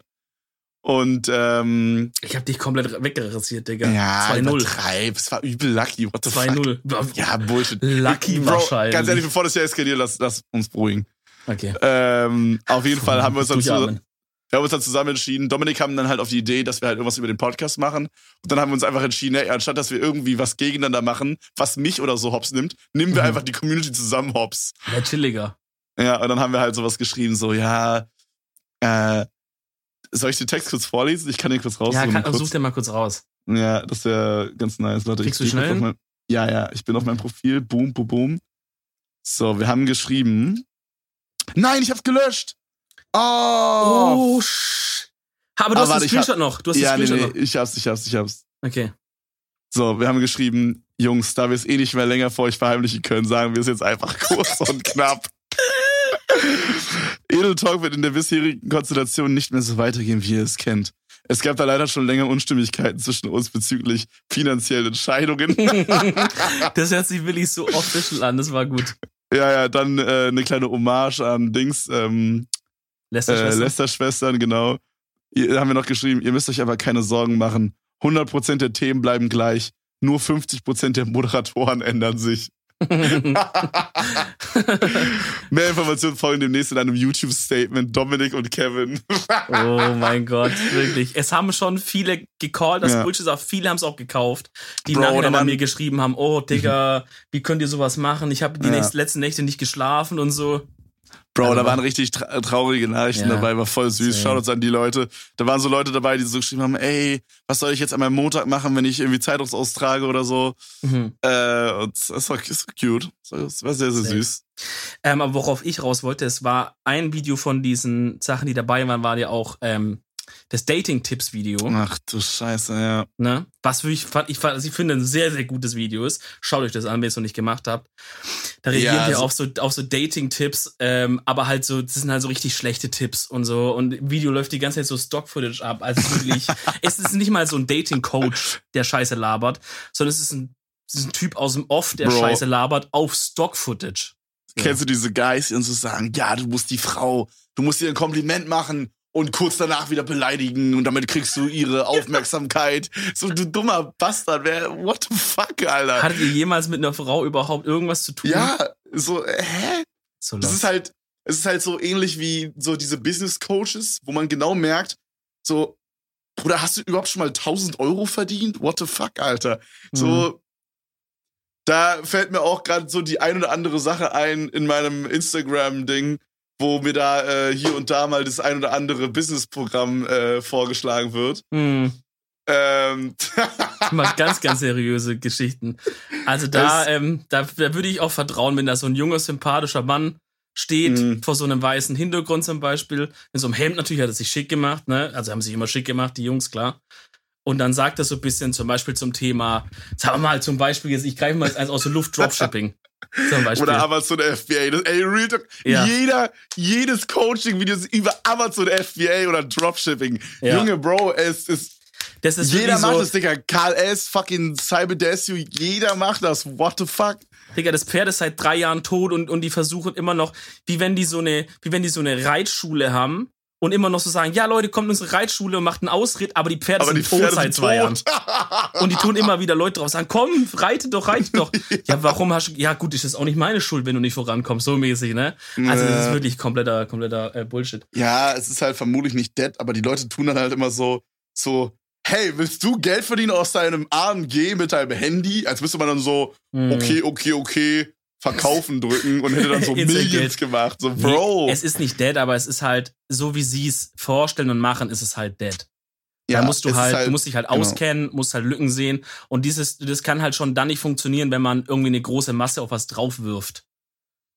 Und ähm, ich hab dich komplett wegrasiert, Digga. ja, 2-0. übertreib. Es war übel lucky. What the fuck? 2-0. Ja, Bullshit. Lucky Bro, wahrscheinlich. Ganz ehrlich, bevor das hier eskaliert, lass, lass uns beruhigen. Okay. Ähm, auf jeden Fall haben wir uns dann zu. Wir haben uns dann zusammen entschieden. Dominik kam dann halt auf die Idee, dass wir halt irgendwas über den Podcast machen. Und dann haben wir uns einfach entschieden, ey, anstatt dass wir irgendwie was gegeneinander machen, was mich oder so hops nimmt, nehmen wir Mhm. einfach die Community zusammen hops. Ja, chilliger. Ja, und dann haben wir halt sowas geschrieben, so, ja, äh, soll ich den Text kurz vorlesen? Ich kann den kurz Ja, raussuchen. kann, kurz. such dir mal kurz raus. Ja, das wäre ganz nice. Warte, Kriegst ich du schnell mein, Ja, ja, ich bin auf meinem Profil. Boom, boom, boom. So, wir haben geschrieben. Nein, ich hab's gelöscht. Oh. Oh, sch Aber du Ah, hast warte, den ich hab- Screenshot noch. Du hast ja, den nee, Screenshot nee, ich hab's, ich hab's, ich hab's. noch. Okay. So, wir haben geschrieben, Jungs, da wir es eh nicht mehr länger vor euch verheimlichen können, sagen wir es jetzt einfach kurz und knapp. Edel Talk wird in der bisherigen Konstellation nicht mehr so weitergehen, wie ihr es kennt. Es gab da leider schon länger Unstimmigkeiten zwischen uns bezüglich finanziellen Entscheidungen. das hört sich wirklich so official an. Das war gut. ja, ja, dann äh, eine kleine Hommage an Dings, ähm, Lester äh. Lester-Schwestern, genau. Ihr, haben wir noch geschrieben, ihr müsst euch aber keine Sorgen machen. 100% der Themen bleiben gleich. Nur 50% der Moderatoren ändern sich. Mehr Informationen folgen demnächst in einem YouTube-Statement. Dominik und Kevin. oh mein Gott, wirklich. Es haben schon viele gecallt, das Ja. Bullshit ist auch, viele haben es auch gekauft, die Bro, nachher an mir geschrieben haben, oh Digga, wie könnt ihr sowas machen? Ich habe die Ja. nächsten, letzten Nächte nicht geschlafen und so. Bro, Also da war- waren richtig tra traurige Nachrichten Ja. dabei, war voll süß. Same. Schaut uns an die Leute. Da waren so Leute dabei, die so geschrieben haben, ey, was soll ich jetzt an meinem Montag machen, wenn ich irgendwie Zeitungsaustrage oder so. Mhm. Äh, und es war, es war cute. Es war sehr, sehr süß. Ähm, aber worauf ich raus wollte, es war ein Video von diesen Sachen, die dabei waren, war ja auch ähm, das Dating-Tipps-Video. Ach du Scheiße, ja. Ne? Was ich, fand, also ich finde ein sehr, sehr gutes Video ist. Schaut euch das an, wenn ihr es noch nicht gemacht habt. Da reagieren Ja, wir also- auf so, auf so Dating-Tipps, ähm, aber halt so, das sind halt so richtig schlechte Tipps und so. Und im Video läuft die ganze Zeit so Stock-Footage ab. Also wirklich, es ist nicht mal so ein Dating-Coach, der Scheiße labert, sondern es ist ein, es ist ein Typ aus dem Off, der Bro. Scheiße labert auf Stock-Footage. Kennst du diese Guys, die uns so sagen, ja, du musst die Frau, du musst ihr ein Kompliment machen und kurz danach wieder beleidigen und damit kriegst du ihre Aufmerksamkeit. so, du dummer Bastard, wer, what the fuck, Alter? Hattet ihr jemals mit einer Frau überhaupt irgendwas zu tun? ja, so, hä? So Das ist halt, es ist halt so ähnlich wie so diese Business Coaches, wo man genau merkt, so, Bruder, hast du überhaupt schon mal 1000 Euro verdient? What the fuck, Alter? So, Mhm. da fällt mir auch gerade so die ein oder andere Sache ein in meinem Instagram-Ding, wo mir da äh, hier und da mal das ein oder andere Business-Programm äh, vorgeschlagen wird. Hm. Ähm, Mal ganz, ganz seriöse Geschichten. Also da, ähm, da, da würde ich auch vertrauen, wenn da so ein junger, sympathischer Mann steht, Mhm. vor so einem weißen Hintergrund zum Beispiel, in so einem Hemd natürlich hat er sich schick gemacht, ne? Also haben sich immer schick gemacht, die Jungs, klar. Und dann sagt er so ein bisschen zum Beispiel zum Thema, sagen wir mal zum Beispiel jetzt, ich greife mal jetzt eins aus der Luft, Dropshipping. Zum Beispiel. oder Amazon FBA. Das, ey, Real Talk, Ja. jeder, jedes Coaching-Video ist über Amazon FBA oder Dropshipping. Ja. Junge, Bro, es ist, das ist jeder macht so, das, Digga. Karl S., fucking Cyberdesu, jeder macht das. What the fuck? Digga, das Pferd ist seit drei Jahren tot und, und die versuchen immer noch, wie wenn die so eine, wie wenn die so eine Reitschule haben und immer noch so sagen, ja Leute, kommt in unsere Reitschule und macht einen Ausritt, aber die Pferde Aber sind die tot Pferde seit sind zwei Jahren. tot. Und die tun immer wieder Leute drauf sagen, komm, reite doch, reite doch. Ja, warum hast du, ja gut, ist das auch nicht meine Schuld, wenn du nicht vorankommst, so mäßig, ne? Also das ist Ja. wirklich kompletter, kompletter äh, Bullshit. Ja, es ist halt vermutlich nicht dead, aber die Leute tun dann halt immer so, so, hey, willst du Geld verdienen aus deinem AMG mit deinem Handy? Als müsste man dann so, Hm. okay, okay, okay, Verkaufen drücken und hätte dann so Millions gemacht. So, Bro. Nee, es ist nicht dead, aber es ist halt, so wie sie es vorstellen und machen, ist es halt dead. ja, da musst du ist halt, du musst dich halt genau. auskennen, musst halt Lücken sehen. Und dieses, das kann halt schon dann nicht funktionieren, wenn man irgendwie eine große Masse auf was draufwirft.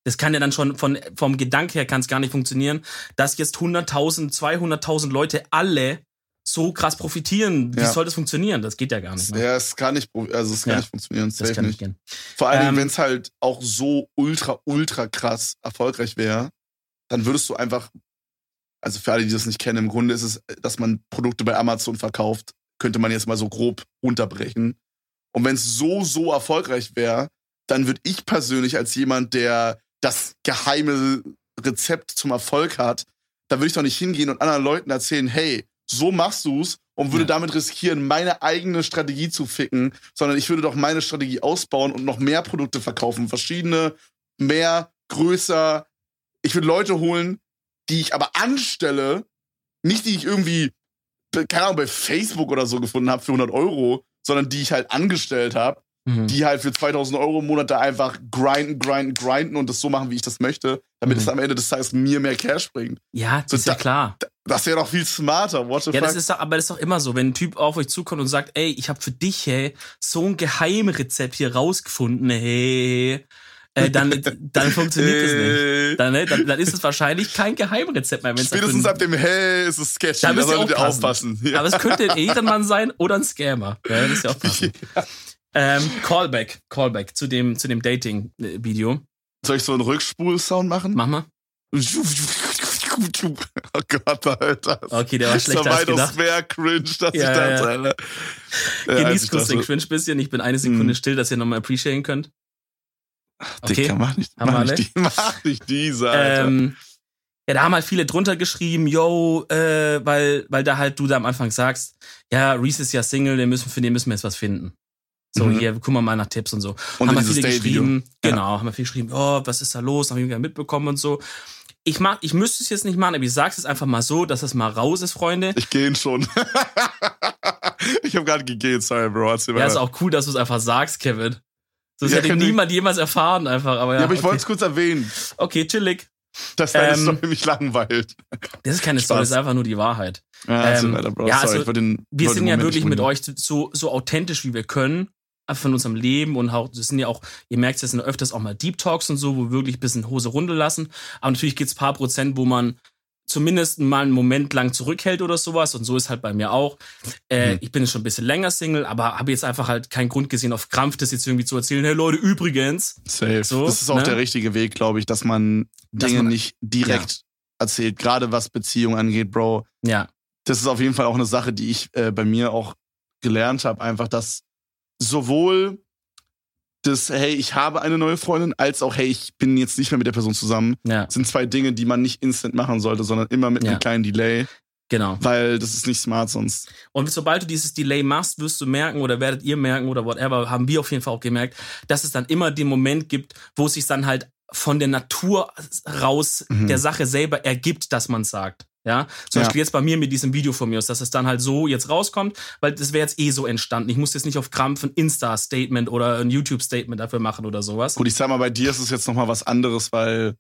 Das kann ja dann schon von, vom Gedanke her kann es gar nicht funktionieren, dass jetzt 100.000, 200.000 Leute alle so krass profitieren. Wie Ja. soll das funktionieren? Das geht ja gar nicht. Ne? Ja, es kann nicht, also es kann Ja. nicht funktionieren. das kann nicht. gehen. Vor allen Dingen, Ähm, wenn es halt auch so ultra, ultra krass erfolgreich wäre, dann würdest du einfach, also für alle, die das nicht kennen, im Grunde ist es, dass man Produkte bei Amazon verkauft, könnte man jetzt mal so grob runterbrechen. Und wenn es so, so erfolgreich wäre, dann würde ich persönlich als jemand, der das geheime Rezept zum Erfolg hat, da würde ich doch nicht hingehen und anderen Leuten erzählen, hey, so machst du's und würde Ja. damit riskieren, meine eigene Strategie zu ficken, sondern ich würde doch meine Strategie ausbauen und noch mehr Produkte verkaufen, verschiedene, mehr, größer. Ich würde Leute holen, die ich aber anstelle, nicht die ich irgendwie, keine Ahnung, bei Facebook oder so gefunden habe für 100 Euro, sondern die ich halt angestellt habe, Mhm. die halt für 2000 Euro im Monat da einfach grinden, grinden, grinden und das so machen, wie ich das möchte, damit Mhm. es am Ende des Tages mir mehr Cash bringt. Ja, das So ist ja da- klar. Das wäre doch viel smarter. What the Ja, fuck? das ist doch, aber das ist doch immer so, wenn ein Typ auf euch zukommt und sagt, ey, ich habe für dich, hey, so ein Geheimrezept hier rausgefunden, hey, äh, dann, dann funktioniert das nicht. Äh, Dann, ne, dann, dann ist es wahrscheinlich kein Geheimrezept mehr. Spätestens ab dem Hell ist es sketchy. Da Da müsst solltet ihr aufpassen. Ja. Aber es könnte ein Ehrenmann sein oder ein Scammer. Ja, das ist ja ähm, Callback, Callback zu dem, zu dem Dating-Video. Soll ich so einen Rückspul-Sound machen? Mach mal. Oh Gott, Alter. Okay, der war Das schlechter als gedacht. mehr cringe, dass Ja, ich dachte, ja. Alter. Ja, Genießt kurz den Cringe bisschen. Ich bin eine Sekunde Mhm. still, dass ihr nochmal appreciaten könnt. Okay. Dicker, mach nicht, Haben mach nicht, die, mach nicht diese, Alter. Ähm, ja, da haben halt viele drunter geschrieben, yo, äh, weil, weil da halt du da am Anfang sagst, ja, Reese ist ja Single, den müssen, für den müssen wir jetzt was finden. So, Mhm. hier, gucken wir mal nach Tipps und so. Und haben wir dieses viele geschrieben, Ja. genau, haben wir viel geschrieben, oh, was ist da los, haben wir mitbekommen und so. Ich mag, ich müsste es jetzt nicht machen, aber ich sag's jetzt einfach mal so, dass es mal raus ist, Freunde. Ich gehe schon. ich habe gerade gegeben, sorry, Bro. Ja, mal. ist auch cool, dass du es einfach sagst, Kevin. Das Ja, hätte kann ich- niemand jemals erfahren, einfach, aber ja. ja, aber ich okay. wollte es kurz erwähnen, Okay, chillig. dass deine Ähm, Story mich langweilt. Das ist keine Spaß. Story, das ist einfach nur die Wahrheit. Ja, ähm, weiter, Bro. ja, sorry, also, den, wir sind ja wirklich mit euch so, so authentisch, wie wir können. Von unserem Leben und auch, das sind ja auch, ihr merkt, es sind öfters auch mal Deep Talks und so, wo wir wirklich ein bisschen Hose runter lassen. Aber natürlich gibt's paar Prozent, wo man zumindest mal einen Moment lang zurückhält oder sowas. Und so ist halt bei mir auch. Äh, Mhm. Ich bin jetzt schon ein bisschen länger Single, aber habe jetzt einfach halt keinen Grund gesehen, auf Krampf das jetzt irgendwie zu erzählen. Hey Leute, übrigens. Safe. So, das ist auch ne? der richtige Weg, glaube ich, dass man Dass Dinge man- nicht direkt erzählt, gerade was Beziehung angeht, Bro. Ja, Das ist auf jeden Fall auch eine Sache, die ich äh, bei mir auch gelernt habe, einfach, dass sowohl das, hey, ich habe eine neue Freundin, als auch, hey, ich bin jetzt nicht mehr mit der Person zusammen, ja, sind zwei Dinge, die man nicht instant machen sollte, sondern immer mit Ja. einem kleinen Delay, genau. weil das ist nicht smart sonst. Und sobald du dieses Delay machst, wirst du merken oder werdet ihr merken oder whatever, haben wir auf jeden Fall auch gemerkt, dass es dann immer den Moment gibt, wo es sich dann halt von der Natur raus Mhm. der Sache selber ergibt, dass man sagt. Ja, zum Ja. Beispiel jetzt bei mir mit diesem Video von mir ist, dass es dann halt so jetzt rauskommt, weil das wäre jetzt eh so entstanden. Ich muss jetzt nicht auf Krampf ein Insta-Statement oder ein YouTube-Statement dafür machen oder sowas. Gut, ich sag mal, bei dir ist es jetzt nochmal was anderes, weil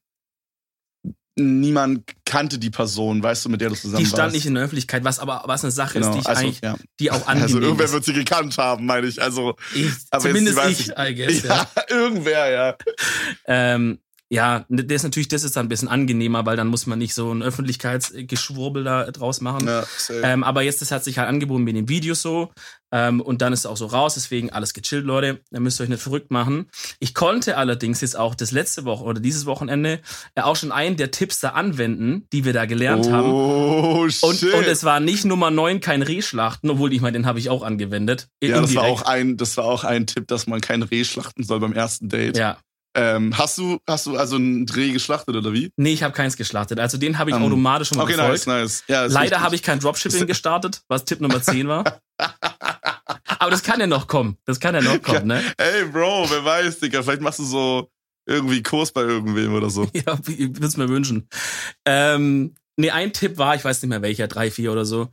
niemand kannte die Person, weißt du, mit der du zusammen Die stand warst. nicht in der Öffentlichkeit, was aber was eine Sache Genau, ist, die ich also, eigentlich, ja. die auch angenehm Also irgendwer wird sie gekannt haben, meine ich. Also Ich, jetzt, zumindest weiß ich, ich- I guess, ja, irgendwer, ja. Ähm, ja, das ist natürlich, das ist dann ein bisschen angenehmer, weil dann muss man nicht so ein Öffentlichkeitsgeschwurbel da draus machen. ja. Ähm, aber jetzt, das hat sich halt angeboten mit dem Video so. Ähm, und dann ist es auch so raus, deswegen alles gechillt, Leute. Da müsst ihr euch nicht verrückt machen. Ich konnte allerdings jetzt auch das letzte Woche oder dieses Wochenende ja auch schon einen der Tipps da anwenden, die wir da gelernt haben. oh, shit. Und, und es war nicht Nummer 9 kein Rehschlachten, obwohl ich meine, den habe ich auch angewendet. ja, das war, auch ein, das war auch ein Tipp, dass man kein Reh schlachten soll beim ersten Date. Ja. Ähm, hast, du, hast du also ein Reh geschlachtet oder wie? Nee, ich habe keins geschlachtet. Also den habe ich Ähm, automatisch schon mal Okay, befolgt. nice, nice. Ja, Leider habe ich kein Dropshipping gestartet, was Tipp Nummer 10 war. Aber das kann ja noch kommen. Das kann ja noch kommen, ne? Ey, Bro, wer weiß, Digga. Vielleicht machst du so irgendwie Kurs bei irgendwem oder so. Ja, ich würde es mir wünschen. Ähm, nee, ein Tipp war, ich weiß nicht mehr welcher, drei, vier oder so,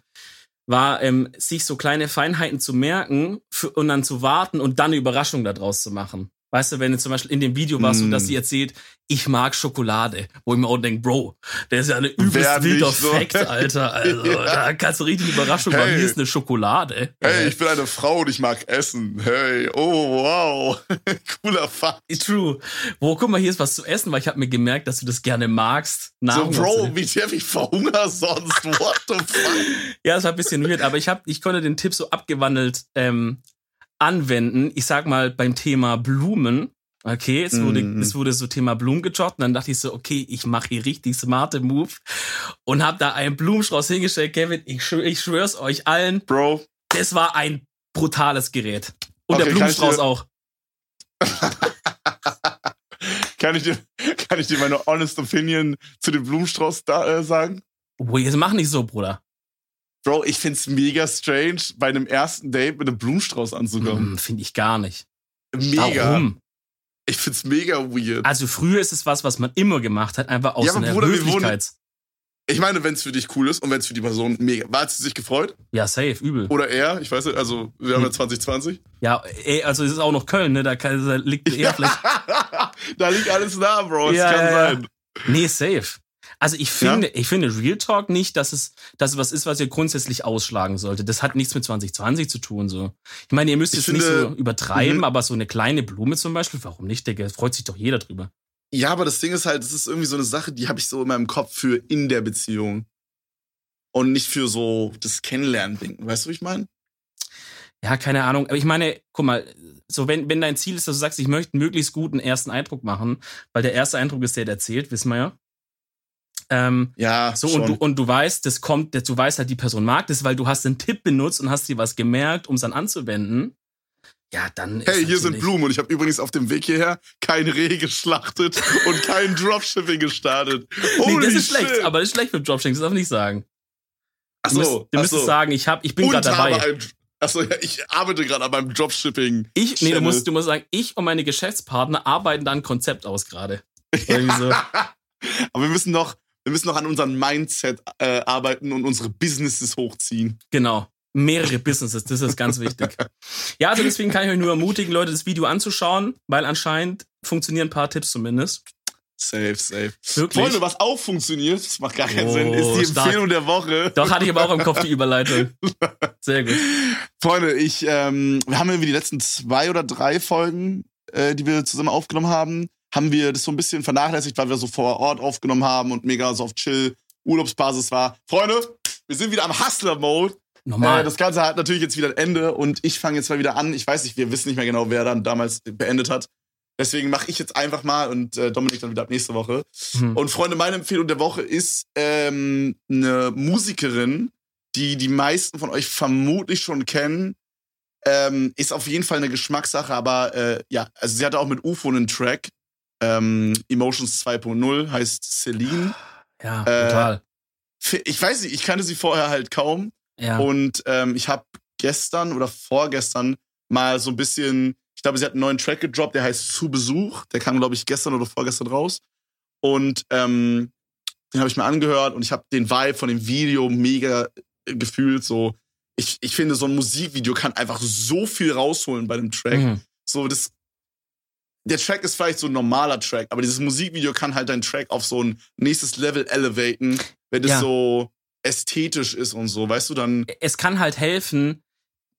war, ähm, sich so kleine Feinheiten zu merken für, und dann zu warten und dann eine Überraschung daraus zu machen. Weißt du, wenn du zum Beispiel in dem Video warst, mm. dass sie erzählt, ich mag Schokolade, wo ich mir auch denke, Bro, der ist ja eine übelst wilder so. Fact, Alter. Also, ja. da kannst du richtig Überraschung hey. machen. Hier ist eine Schokolade. Hey, ich bin eine Frau und ich mag Essen. Hey, oh, wow. Cooler Fakt. True. Wo, guck mal, hier ist was zu essen, weil ich habe mir gemerkt, dass du das gerne magst. Nahrung so, Bro, wie der ich verhungere sonst. What the fuck? ja, das war ein bisschen weird, aber ich, hab, ich konnte den Tipp so abgewandelt ähm, anwenden. Ich sag mal beim Thema Blumen. Okay, es wurde, mm. es wurde so Thema Blumen gejoggt und dann dachte ich so, okay, ich mache hier richtig smarte Move und habe da einen Blumenstrauß hingestellt. Kevin, ich, schwör, ich schwör's euch allen. Bro. Das war ein brutales Gerät. Und okay, der Blumenstrauß kann auch. kann, ich dir, kann ich dir meine honest opinion zu dem Blumenstrauß da, äh, sagen? Oh, jetzt mach nicht so, Bruder. Bro, ich find's mega strange, bei einem ersten Date mit einem Blumenstrauß anzukommen. Mm, Finde ich gar nicht. Mega. Warum? Ich find's mega weird. Also früher ist es was, was man immer gemacht hat, einfach aus ja, einer Bruder, Höflichkeit. Ich meine, wenn es für dich cool ist und wenn es für die Person mega. War sie sich gefreut? Ja, safe, übel. Oder er, ich weiß nicht, also wir haben ja 2020. Hm. Ja, ey, also es ist auch noch Köln, ne? Da, kann, da liegt er vielleicht. da liegt alles nah, Bro. Ja, das kann ja, sein. Nee, safe. Also ich finde, ja? ich finde Real Talk nicht, dass es, dass es was ist, was ihr grundsätzlich ausschlagen sollte. Das hat nichts mit 2020 zu tun, so. Ich meine, ihr müsst es nicht so übertreiben, mhm. aber so eine kleine Blume zum Beispiel, warum nicht, Digga? Freut sich doch jeder drüber. Ja, aber das Ding ist halt, das ist irgendwie so eine Sache, die habe ich so in meinem Kopf für in der Beziehung. Und nicht für so das Kennenlernen-Ding. Weißt du, wie ich meine? Ja, keine Ahnung. Aber ich meine, guck mal, so wenn, wenn dein Ziel ist, dass du sagst, ich möchte einen möglichst guten ersten Eindruck machen, weil der erste Eindruck ist der, der zählt, wissen wir ja. Ähm, ja, so schon. und du und du weißt, das kommt, du weißt halt, die Person mag das, weil du hast einen Tipp benutzt und hast dir was gemerkt, um es dann anzuwenden. Ja, dann. Hey, hier sind Blumen und ich habe übrigens auf dem Weg hierher kein Reh geschlachtet und kein Dropshipping gestartet. Holy nee, das ist shit. schlecht, aber das ist schlecht für Dropshipping, das darf ich nicht sagen. Ach so, du, müsst, du müsstest sagen, ich hab, ich bin gerade dabei. achso, ja, ich arbeite gerade an meinem Dropshipping. Ich, nee, du musst, du musst sagen, ich und meine Geschäftspartner arbeiten da ein Konzept aus gerade. So. aber wir müssen noch, wir müssen noch an unserem Mindset äh, arbeiten und unsere Businesses hochziehen. Genau. Mehrere Businesses, das ist ganz wichtig. Ja, also deswegen kann ich euch nur ermutigen, Leute, das Video anzuschauen, weil anscheinend funktionieren ein paar Tipps zumindest. Safe, safe. Wirklich? Freunde, was auch funktioniert, das macht gar keinen oh, Sinn, ist die stark. Empfehlung der Woche. Doch, hatte ich aber auch im Kopf die Überleitung. Sehr gut. Freunde, ich, ähm, wir haben irgendwie die letzten zwei oder drei Folgen, äh, die wir zusammen aufgenommen haben, haben wir das so ein bisschen vernachlässigt, weil wir so vor Ort aufgenommen haben und mega so auf Chill Urlaubsbasis war. Freunde, wir sind wieder am Hustler-Mode. Normal. Äh, das Ganze hat natürlich jetzt wieder ein Ende und ich fange jetzt mal wieder an. Ich weiß nicht, wir wissen nicht mehr genau, wer dann damals beendet hat. Deswegen mache ich jetzt einfach mal und äh, Dominik dann wieder ab nächste Woche. Mhm. Und Freunde, meine Empfehlung der Woche ist ähm, eine Musikerin, die die meisten von euch vermutlich schon kennen. Ähm, ist auf jeden Fall eine Geschmackssache, aber äh, ja, also sie hatte auch mit UFO einen Track. Ähm, Emotions 2.0 heißt Celine. Ja, total. Äh, ich weiß nicht, ich kannte sie vorher halt kaum. Ja. Und ähm, ich habe gestern oder vorgestern mal so ein bisschen, ich glaube, sie hat einen neuen Track gedroppt, der heißt Zu Besuch. Der kam, glaube ich, gestern oder vorgestern raus. Und ähm, den habe ich mir angehört und ich habe den Vibe von dem Video mega gefühlt. So, ich, ich finde, so ein Musikvideo kann einfach so viel rausholen bei dem Track. Mhm. So, das der Track ist vielleicht so ein normaler Track, aber dieses Musikvideo kann halt deinen Track auf so ein nächstes Level elevaten, wenn es ja. so ästhetisch ist und so, weißt du, dann. Es kann halt helfen,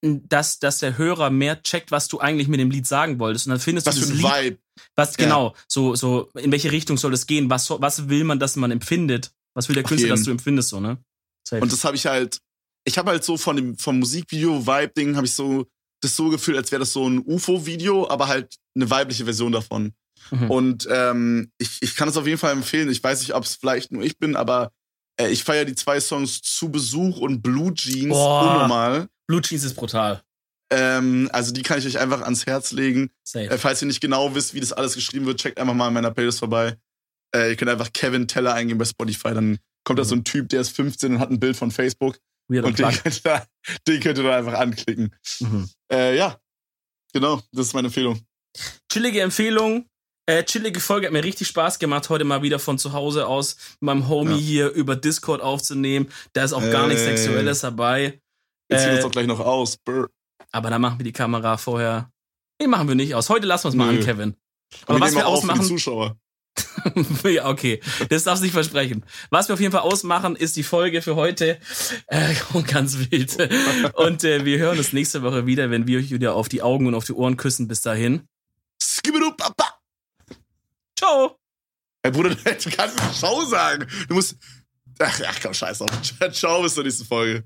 dass, dass der Hörer mehr checkt, was du eigentlich mit dem Lied sagen wolltest. Und dann findest was du das Lied. Vibe. Was, ja. genau, so, so, in welche Richtung soll es gehen? Was, was will man, dass man empfindet? Was will der Künstler, dass du empfindest, so, ne? Safe. Und das habe ich halt, ich habe halt so von dem, vom Musikvideo-Vibe-Ding, habe ich so das so gefühlt, als wäre das so ein UFO-Video, aber halt eine weibliche Version davon. Mhm. Und ähm, ich, ich kann es auf jeden Fall empfehlen. Ich weiß nicht, ob es vielleicht nur ich bin, aber äh, ich feiere die zwei Songs zu Besuch und Blue Jeans Boah. unnormal. Blue Jeans ist brutal. Ähm, also die kann ich euch einfach ans Herz legen. Äh, falls ihr nicht genau wisst, wie das alles geschrieben wird, checkt einfach mal in meiner Playlist vorbei. Äh, ihr könnt einfach Kevin Teller eingeben bei Spotify, dann kommt mhm. da so ein Typ, der ist 15 und hat ein Bild von Facebook. Und den könnt, ihr, den könnt ihr dann einfach anklicken. Mhm. Äh, ja, genau, das ist meine Empfehlung. Chillige Empfehlung. Äh, chillige Folge hat mir richtig Spaß gemacht, heute mal wieder von zu Hause aus mit meinem Homie ja. hier über Discord aufzunehmen. Da ist auch gar nichts Sexuelles dabei. Wir ziehen äh, uns doch gleich noch aus. Brr. Aber dann machen wir die Kamera vorher Nee, machen wir nicht aus. Heute lassen wir es mal Nö. an, Kevin. Aber Aber was wir ausmachen, Zuschauer. ja, okay, das darfst du nicht versprechen. Was wir auf jeden Fall ausmachen, ist die Folge für heute. Äh, ganz wild. Und äh, wir hören uns nächste Woche wieder, wenn wir euch wieder auf die Augen und auf die Ohren küssen. Bis dahin. Ciao. Ey, Bruder, du kannst Ciao sagen. Du musst. Ach, ach komm, scheiß auf. Ciao, bis zur nächsten Folge.